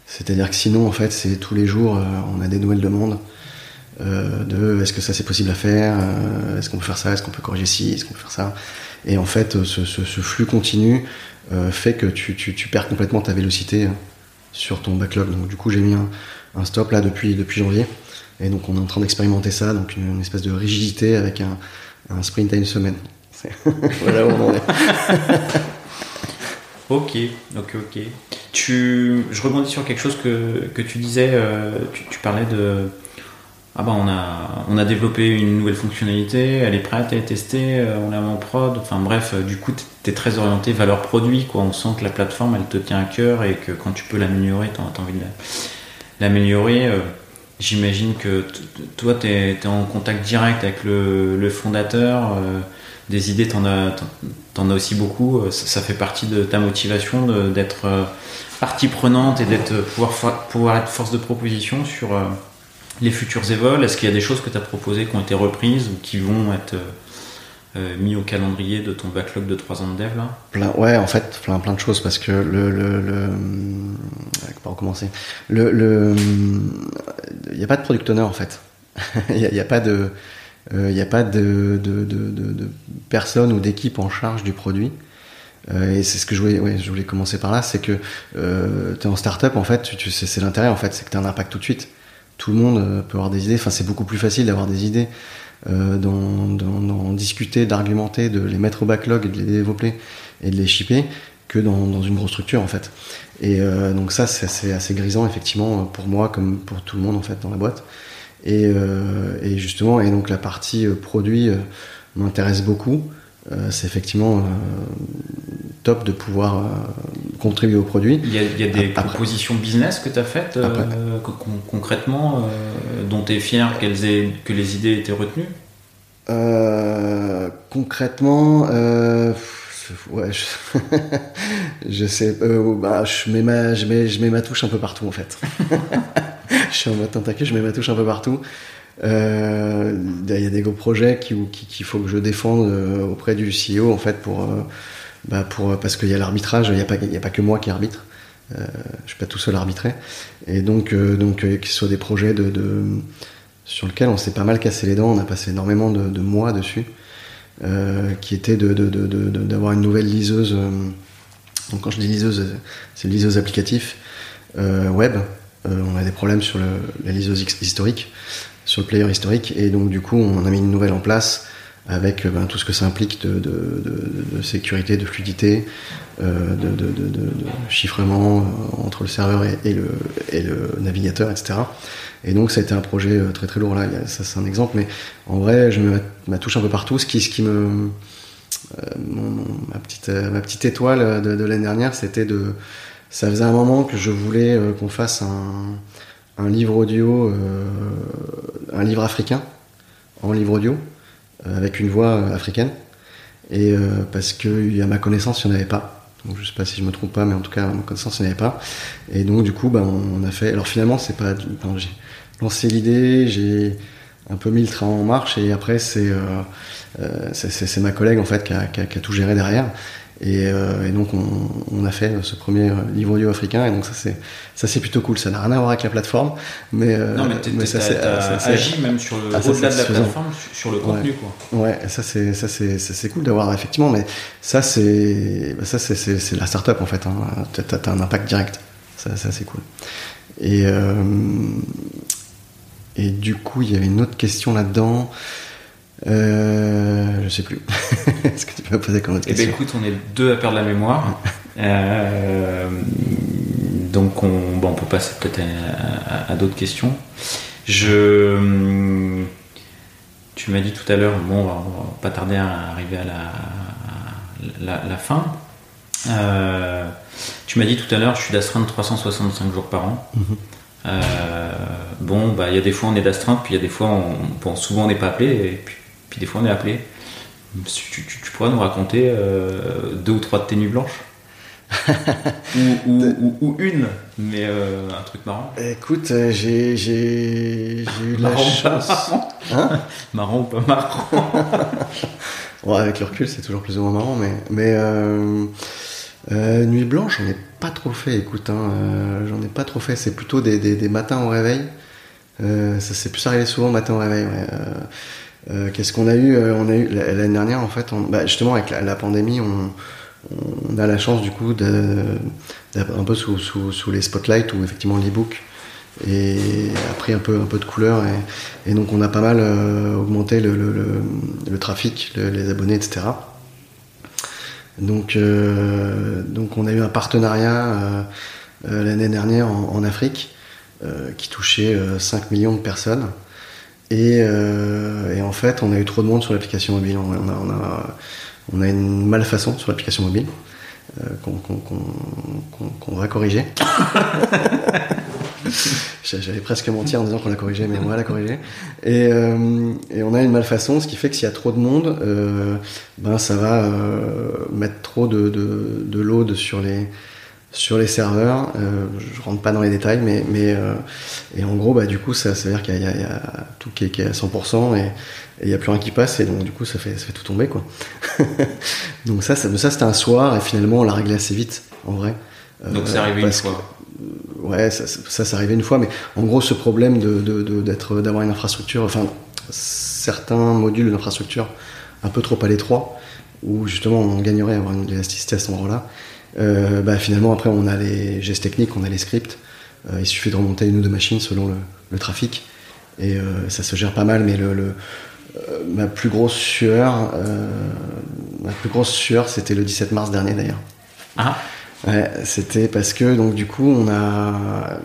Speaker 1: C'est-à-dire que sinon, en fait, c'est tous les jours, on a des nouvelles demandes euh, de est-ce que ça c'est possible à faire, euh, est-ce qu'on peut faire ça, est-ce qu'on peut corriger ci, est-ce qu'on peut faire ça? Et en fait, ce, flux continu euh, fait que tu, perds complètement ta vélocité euh, sur ton backlog. Donc du coup, j'ai mis un, stop là depuis, janvier. Et donc on est en train d'expérimenter ça, donc une, espèce de rigidité avec un, sprint à une semaine. Voilà où on en est.
Speaker 2: Ok, ok, ok. Tu, je rebondis sur quelque chose que, tu disais. tu parlais de. Ah bah on a, développé une nouvelle fonctionnalité, elle est prête, elle est testée, euh, on la en prod. Enfin bref, euh, du coup, tu es très orienté valeur produit. Quoi. On sent que la plateforme, elle te tient à cœur et que quand tu peux l'améliorer, tu as, envie de la- l'améliorer. Euh, J'imagine que toi, tu es, en contact direct avec le, fondateur. des idées, tu en, as- t'en- t'en as aussi beaucoup. Ça, fait partie de ta motivation d'être partie prenante et d'être pouvoir, être force de proposition sur les futurs évols. Est-ce qu'il y a des choses que tu as proposées qui ont été reprises ou qui vont être euh, euh, mis au calendrier de ton backlog de 3 ans de dev là?
Speaker 1: Plein, ouais, en fait, plein, plein de choses parce que le, le, le commencer? Le, il n'y a pas de product owner en fait. Il n'y a, pas de, euh, il y a pas de, de, de, de, personne ou d'équipe en charge du produit. Euh, et c'est ce que je voulais, ouais, je voulais commencer par là, c'est que euh, tu es en startup en fait, c'est l'intérêt en fait, c'est que tu as un impact tout de suite. Tout le monde euh, peut avoir des idées. C'est beaucoup plus facile d'avoir des idées, euh, d'en, discuter, d'argumenter, de les mettre au backlog et de les développer et de les shipper que dans, une grosse structure en fait. Et euh, donc ça, c'est assez, grisant effectivement pour moi comme pour tout le monde en fait dans la boîte. Et, et justement, et donc la partie produit m'intéresse beaucoup. Euh, c'est effectivement euh, top de pouvoir euh, contribuer au produit.
Speaker 2: Il y a, il y a des
Speaker 1: Après-
Speaker 2: propositions business que tu as faites con- concrètement dont tu es fier aient, que les idées aient été retenues?
Speaker 1: Concrètement, ouais, je, je sais, bah, je mets ma, je mets, je mets ma touche un peu partout en fait. je suis en mode tentacule, je mets ma touche un peu partout. Euh, Il y a des gros projets qu'il qui, qu'il faut que je défende euh, auprès du CEO en fait pour, euh, bah, pour parce qu'il y a l'arbitrage, il n'y a pas, a pas que moi qui arbitre. Je suis pas tout seul à arbitrer. Et donc, donc euh, que ce soit des projets de, sur lequel on s'est pas mal cassé les dents, on a passé énormément de, mois dessus, qui était d'avoir une nouvelle liseuse Donc quand je dis liseuse, c'est liseuse applicatif web. on a des problèmes sur la liseuse historique, sur le player historique, et donc du coup on a mis une nouvelle en place avec ben, tout ce que ça implique de, sécurité, de fluidité, euh, de, chiffrement euh, entre le serveur et, le, navigateur, etc. Et donc ça a été un projet euh, très très lourd. Là, ça c'est un exemple, mais en vrai je me touche un peu partout, ce qui, ce qui me... Euh, ma, petite, ma petite étoile de, l'année dernière, c'était de... Ça faisait un moment que je voulais qu'on fasse un, un livre audio, un livre africain en livre audio. Euh, avec une voix euh, africaine. Et euh, parce que à ma connaissance, il n'y en avait pas. Donc, je sais pas si je me trompe pas, mais en tout cas, à ma connaissance, il n'y en avait pas. Et donc, du coup, bah, on a fait. Alors, finalement, c'est pas. j'ai lancé l'idée, j'ai un peu mis le train en marche, et après, c'est c'est ma collègue, en fait, qui a, tout géré derrière. Et, euh, et, donc on, on, a fait ce premier livre audio africain et donc ça c'est ça c'est plutôt cool. Ça n'a rien à voir avec la plateforme, mais
Speaker 2: euh, non mais, mais ça c'est agi même sur le ah, au-delà de la plateforme sur le contenu
Speaker 1: ouais.
Speaker 2: quoi.
Speaker 1: Ouais, ça c'est ça c'est c'est cool d'avoir effectivement, mais ça c'est bah, ça c'est c'est la startup en fait. Hein. T'as as un impact direct. Ça, ça c'est cool. Et euh, et du coup il y avait une autre question là-dedans. Euh, je sais plus. Est-ce que tu peux me poser comme autre
Speaker 2: question Eh bien, écoute, on est deux à perdre la mémoire. euh, donc, on, bon, on peut passer peut-être à, à, d'autres questions. Je, tu m'as dit tout à l'heure, bon, on va, va, pas tarder à arriver à la, la, la fin. Euh, tu m'as dit tout à l'heure, je suis d'astreinte 365 jours par an. -hmm. euh, bon, bah, il y a des fois on est d'astreinte, puis il y a des fois, on, bon, souvent on n'est pas appelé, et puis puis des fois, on est appelé. Tu, tu, tu pourrais nous raconter euh, deux ou trois de tes nuits blanches ou, ou, ou, une, mais euh, un truc marrant.
Speaker 1: Écoute, euh, j'ai, j'ai, eu la chance.
Speaker 2: Marrant. Hein? Marrant ou pas marrant
Speaker 1: bon, Avec le recul, c'est toujours plus ou moins marrant, mais, mais euh, euh, nuit blanche, j'en ai pas trop fait. Écoute, hein, j'en ai pas trop fait. C'est plutôt des, des, des matins au réveil. ça s'est plus arrivé souvent matin au réveil. Ouais. Euh, Qu'est-ce qu'on a eu euh, On a eu l'année dernière en fait, bah, justement avec la, pandémie, on, a la chance du coup d'être un peu sous, les spotlights où effectivement l'e-book et a pris un peu un peu de couleur et, donc on a pas mal euh, augmenté le, trafic, les abonnés, etc. Donc donc on a eu un partenariat l'année dernière en, en Afrique qui touchait 5 millions de personnes. Et, euh, et, en fait, on a eu trop de monde sur l'application mobile. On a, on, a, on a, une malfaçon sur l'application mobile euh, qu'on qu qu qu va corriger. J'allais presque mentir en disant qu'on l'a corrigé, mais on va la corriger. Et, euh, et, on a une malfaçon, ce qui fait que s'il y a trop de monde, ben ça va mettre trop de, de, de load sur les, sur les serveurs. Euh, je rentre pas dans les détails, mais, mais euh, et en gros, bah, du coup, ça, ça veut dire qu'il y, y, a tout qui est, qui est à 100% et il n'y a plus rien qui passe, et donc du coup, ça fait, ça fait tout tomber. quoi. donc ça, ça, ça c'était un soir, et finalement, on l'a réglé assez vite, en vrai.
Speaker 2: Donc c'est arrivé une fois
Speaker 1: que, Ouais, ça, ça c'est arrivé une fois, mais en gros, ce problème de, de, de, d'être, d'avoir une infrastructure, enfin, certains modules d'infrastructure un peu trop à l'étroit, où justement on gagnerait à avoir une élasticité à cet endroit-là, euh, bah, finalement, après, on a les gestes techniques, on a les scripts. Euh, il suffit de remonter une ou deux machines selon le, le trafic. Et euh, ça se gère pas mal, mais le, le ma plus grosse sueur, ma plus grosse sueur, c'était le 17 mars dernier d'ailleurs.
Speaker 2: Ah.
Speaker 1: Ouais, c'était parce que donc du coup on a,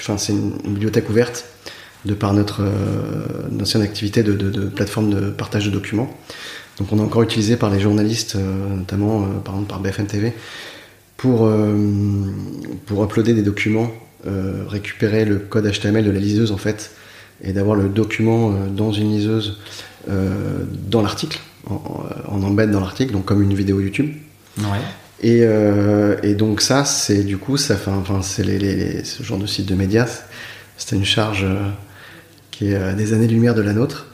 Speaker 1: enfin c'est une, une, bibliothèque ouverte de par notre euh, ancienne activité de, de, de, plateforme de partage de documents. Donc on est encore utilisé par les journalistes, euh, notamment euh, par exemple par BFM TV, pour, euh, pour uploader des documents, récupérer le code HTML de la liseuse en fait, et d'avoir le document dans une liseuse dans l'article, en, en, embed dans l'article, donc comme une vidéo YouTube.
Speaker 2: Ouais.
Speaker 1: Et, et, donc ça, c'est du coup, ça fait, enfin, c'est les, les, ce genre de site de médias, c'est une charge qui est des années-lumière de la nôtre.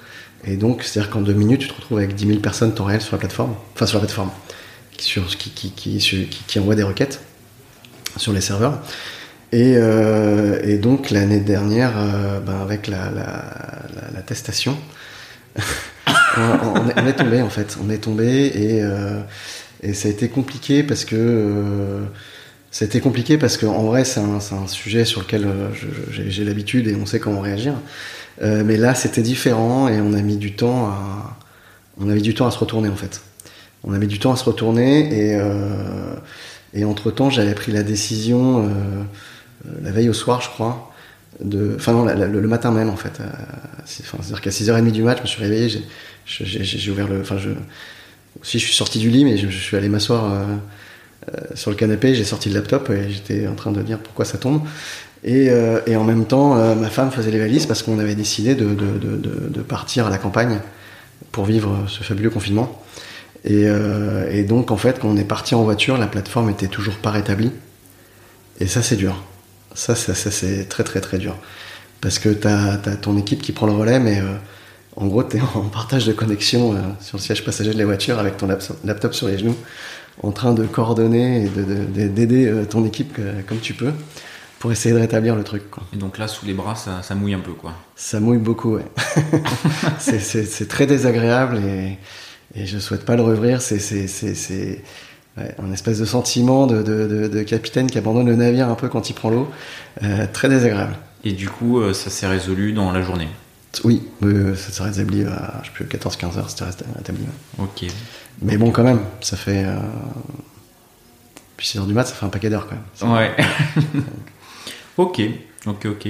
Speaker 1: Et donc, c'est-à-dire qu'en deux minutes, tu te retrouves avec 10 000 personnes temps réel sur la plateforme, enfin sur la plateforme, sur, qui, qui, qui, qui, envoient des requêtes sur les serveurs. Et, euh, et donc, l'année dernière, euh, ben, avec la, la, la, testation, on, est, tombé en fait. On est tombé et, euh, Et ça a été compliqué parce que euh, ça a été compliqué parce que en vrai c'est un, sujet sur lequel euh, j'ai l'habitude et on sait comment réagir. Euh, mais là c'était différent et on a mis du temps à on a mis du temps à se retourner en fait. On a mis du temps à se retourner et euh, et entre temps j'avais pris la décision euh, la veille au soir je crois de enfin non le, matin même en fait c'est-à-dire qu'à 6h30 du match je me suis réveillé j'ai ouvert le enfin je aussi je suis sorti du lit mais je, suis allé m'asseoir sur le canapé j'ai sorti le laptop et j'étais en train de dire pourquoi ça tombe. Et, euh, en même temps euh, ma femme faisait les valises parce qu'on avait décidé de, partir à la campagne pour vivre ce fabuleux confinement. Et, euh, donc en fait quand on est parti en voiture la plateforme était toujours pas rétablie. Et ça c'est dur. Ça, ça, ça, c'est très très très dur. Parce que t'as as ton équipe qui prend le relais mais euh, en gros t'es en partage de connexion euh, sur le siège passager de la voiture avec ton laptop sur les genoux en train de coordonner et de- de- de- d'aider euh, ton équipe comme tu peux pour essayer de rétablir le truc quoi.
Speaker 2: Et donc là, sous les bras, ça, ça mouille un peu, quoi.
Speaker 1: Ça mouille beaucoup, ouais. c'est- très désagréable et, et je souhaite pas le revivre. C'est ouais, un espèce de sentiment de, de- de- de capitaine qui abandonne le navire un peu quand il prend l'eau. Euh, très désagréable.
Speaker 2: Et du coup, euh, ça s'est résolu dans la journée.
Speaker 1: Oui, euh, ça s'est rétabli à je sais plus, 14-15 heures, c'était rétabli. ouais.
Speaker 2: Ok.
Speaker 1: Mais bon, quand même, ça fait. Euh, puis 6 heures du mat, ça fait un paquet d'heures quand même.
Speaker 2: Ouais. ok, ok, ok.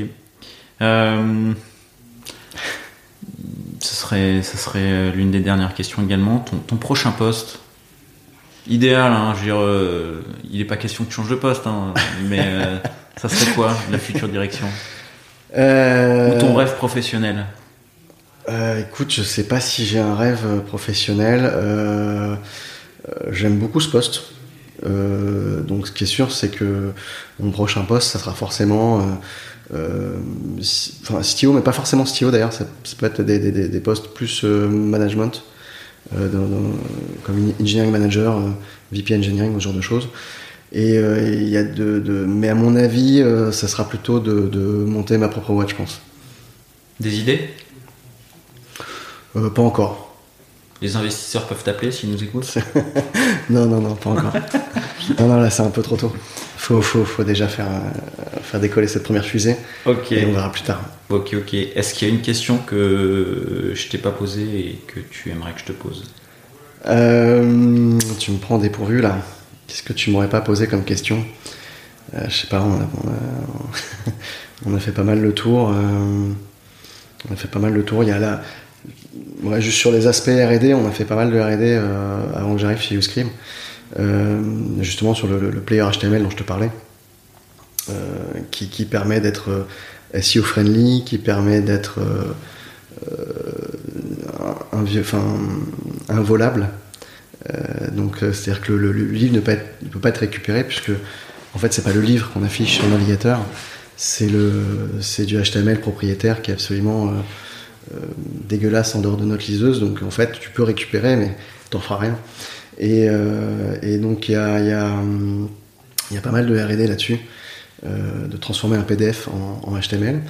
Speaker 2: Euh, ce serait, ce serait l'une des dernières questions également. Ton, ton prochain poste, idéal, hein, je veux dire, euh, il n'est pas question que tu changes de poste, hein, mais euh, ça serait quoi la future direction?
Speaker 1: Euh,
Speaker 2: Ou ton rêve professionnel
Speaker 1: Euh, écoute, je sais pas si j'ai un rêve euh, professionnel. Euh, J'aime beaucoup ce poste. Donc, ce qui est sûr, c'est que mon prochain poste, ça sera forcément, si- enfin, CTO, mais pas forcément CTO d'ailleurs. Ça, ça peut être des, des- des- des postes plus management, dans- dans- comme engineering manager, VP engineering, ce genre de choses. Et euh, il y a de, de- mais à mon avis, euh, ça sera plutôt de, de monter ma propre boîte, je pense.
Speaker 2: Des idées?
Speaker 1: Euh, pas encore.
Speaker 2: Les investisseurs peuvent t'appeler s'ils nous écoutent?
Speaker 1: Non, non, non, pas encore. non, non, là, c'est un peu trop tôt. Faut, faut, faut déjà faire, euh, faire décoller cette première fusée
Speaker 2: Ok.
Speaker 1: et on verra plus tard.
Speaker 2: Ok, ok. Est-ce qu'il y a une question que je t'ai pas posée et que tu aimerais que je te pose?
Speaker 1: Euh, tu me prends dépourvu là. Qu'est-ce que tu m'aurais pas posé comme question Euh, Je sais pas, on a, fait pas mal le tour. euh, on a fait pas mal le tour. Il y a là, ouais, juste sur les aspects R&D, on a fait pas mal de R&D euh, avant que j'arrive chez Uscream. Euh, justement sur le, player HTML dont je te parlais, euh, qui, qui permet d'être euh, SEO friendly, qui permet d'être euh, euh, involable. Euh, donc euh, c'est-à-dire que le, livre ne peut, pas être récupéré puisque en fait c'est pas le livre qu'on affiche sur navigateur, c'est du HTML propriétaire qui est absolument euh, dégueulasse en dehors de notre liseuse. Donc en fait tu peux récupérer mais t'en feras rien. Et, donc il y a, y, a, pas mal de R&D là-dessus, de transformer un PDF en, HTML.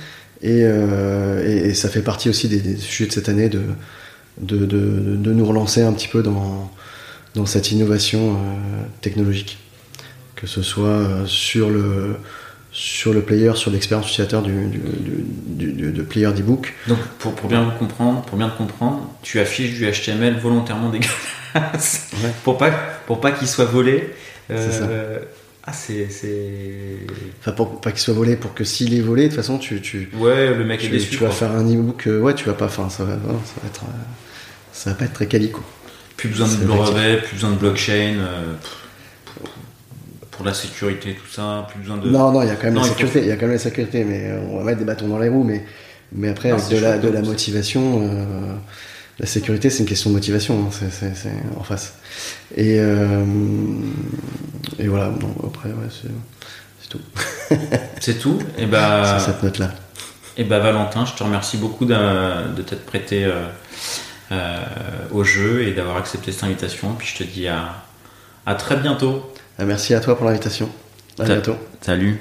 Speaker 1: Et, ça fait partie aussi des, sujets de cette année de, de, de nous relancer un petit peu dans, dans cette innovation euh, technologique. Que ce soit euh, sur le, sur le player, sur l'expérience utilisateur du, du, de player d'ebook.
Speaker 2: Donc, pour, pour bien comprendre, pour bien te comprendre, tu affiches du HTML volontairement dégueulasse
Speaker 1: Ouais.
Speaker 2: pour pas pour pas qu'il soit volé.
Speaker 1: C'est ça.
Speaker 2: Ah, c'est.
Speaker 1: Enfin, pour pas qu'il soit volé, pour que s'il est volé, de toute façon, tu, tu,
Speaker 2: Ouais, le mec
Speaker 1: tu,
Speaker 2: est déçu.
Speaker 1: tu vas
Speaker 2: quoi.
Speaker 1: faire un ebook. euh, ouais, tu vas pas. Enfin, ça va, non, ça va être. euh, ça va pas être très qualico.
Speaker 2: Plus besoin de
Speaker 1: C'est
Speaker 2: brevet, plus besoin de blockchain. euh, pour, pour la sécurité, tout ça, plus besoin de.
Speaker 1: Non, non, il y a quand même
Speaker 2: Non,
Speaker 1: la
Speaker 2: il faut-
Speaker 1: sécurité. Il y a quand même la sécurité, mais on va mettre des bâtons dans les roues. Mais, mais après,
Speaker 2: Non,
Speaker 1: avec
Speaker 2: c'est
Speaker 1: de la, de la motivation, euh, la sécurité, c'est une question de motivation. hein, c'est, en face. Et, euh, et voilà. Donc après, ouais, c'est, c'est tout.
Speaker 2: C'est tout. Et bah.
Speaker 1: Sur cette note-là.
Speaker 2: Et bah Valentin, je te remercie beaucoup de t'être prêté euh, au jeu et d'avoir accepté cette invitation. Puis je te dis à, à très bientôt.
Speaker 1: Ah, merci à toi pour l'invitation. À
Speaker 2: Ta-
Speaker 1: bientôt.
Speaker 2: Salut.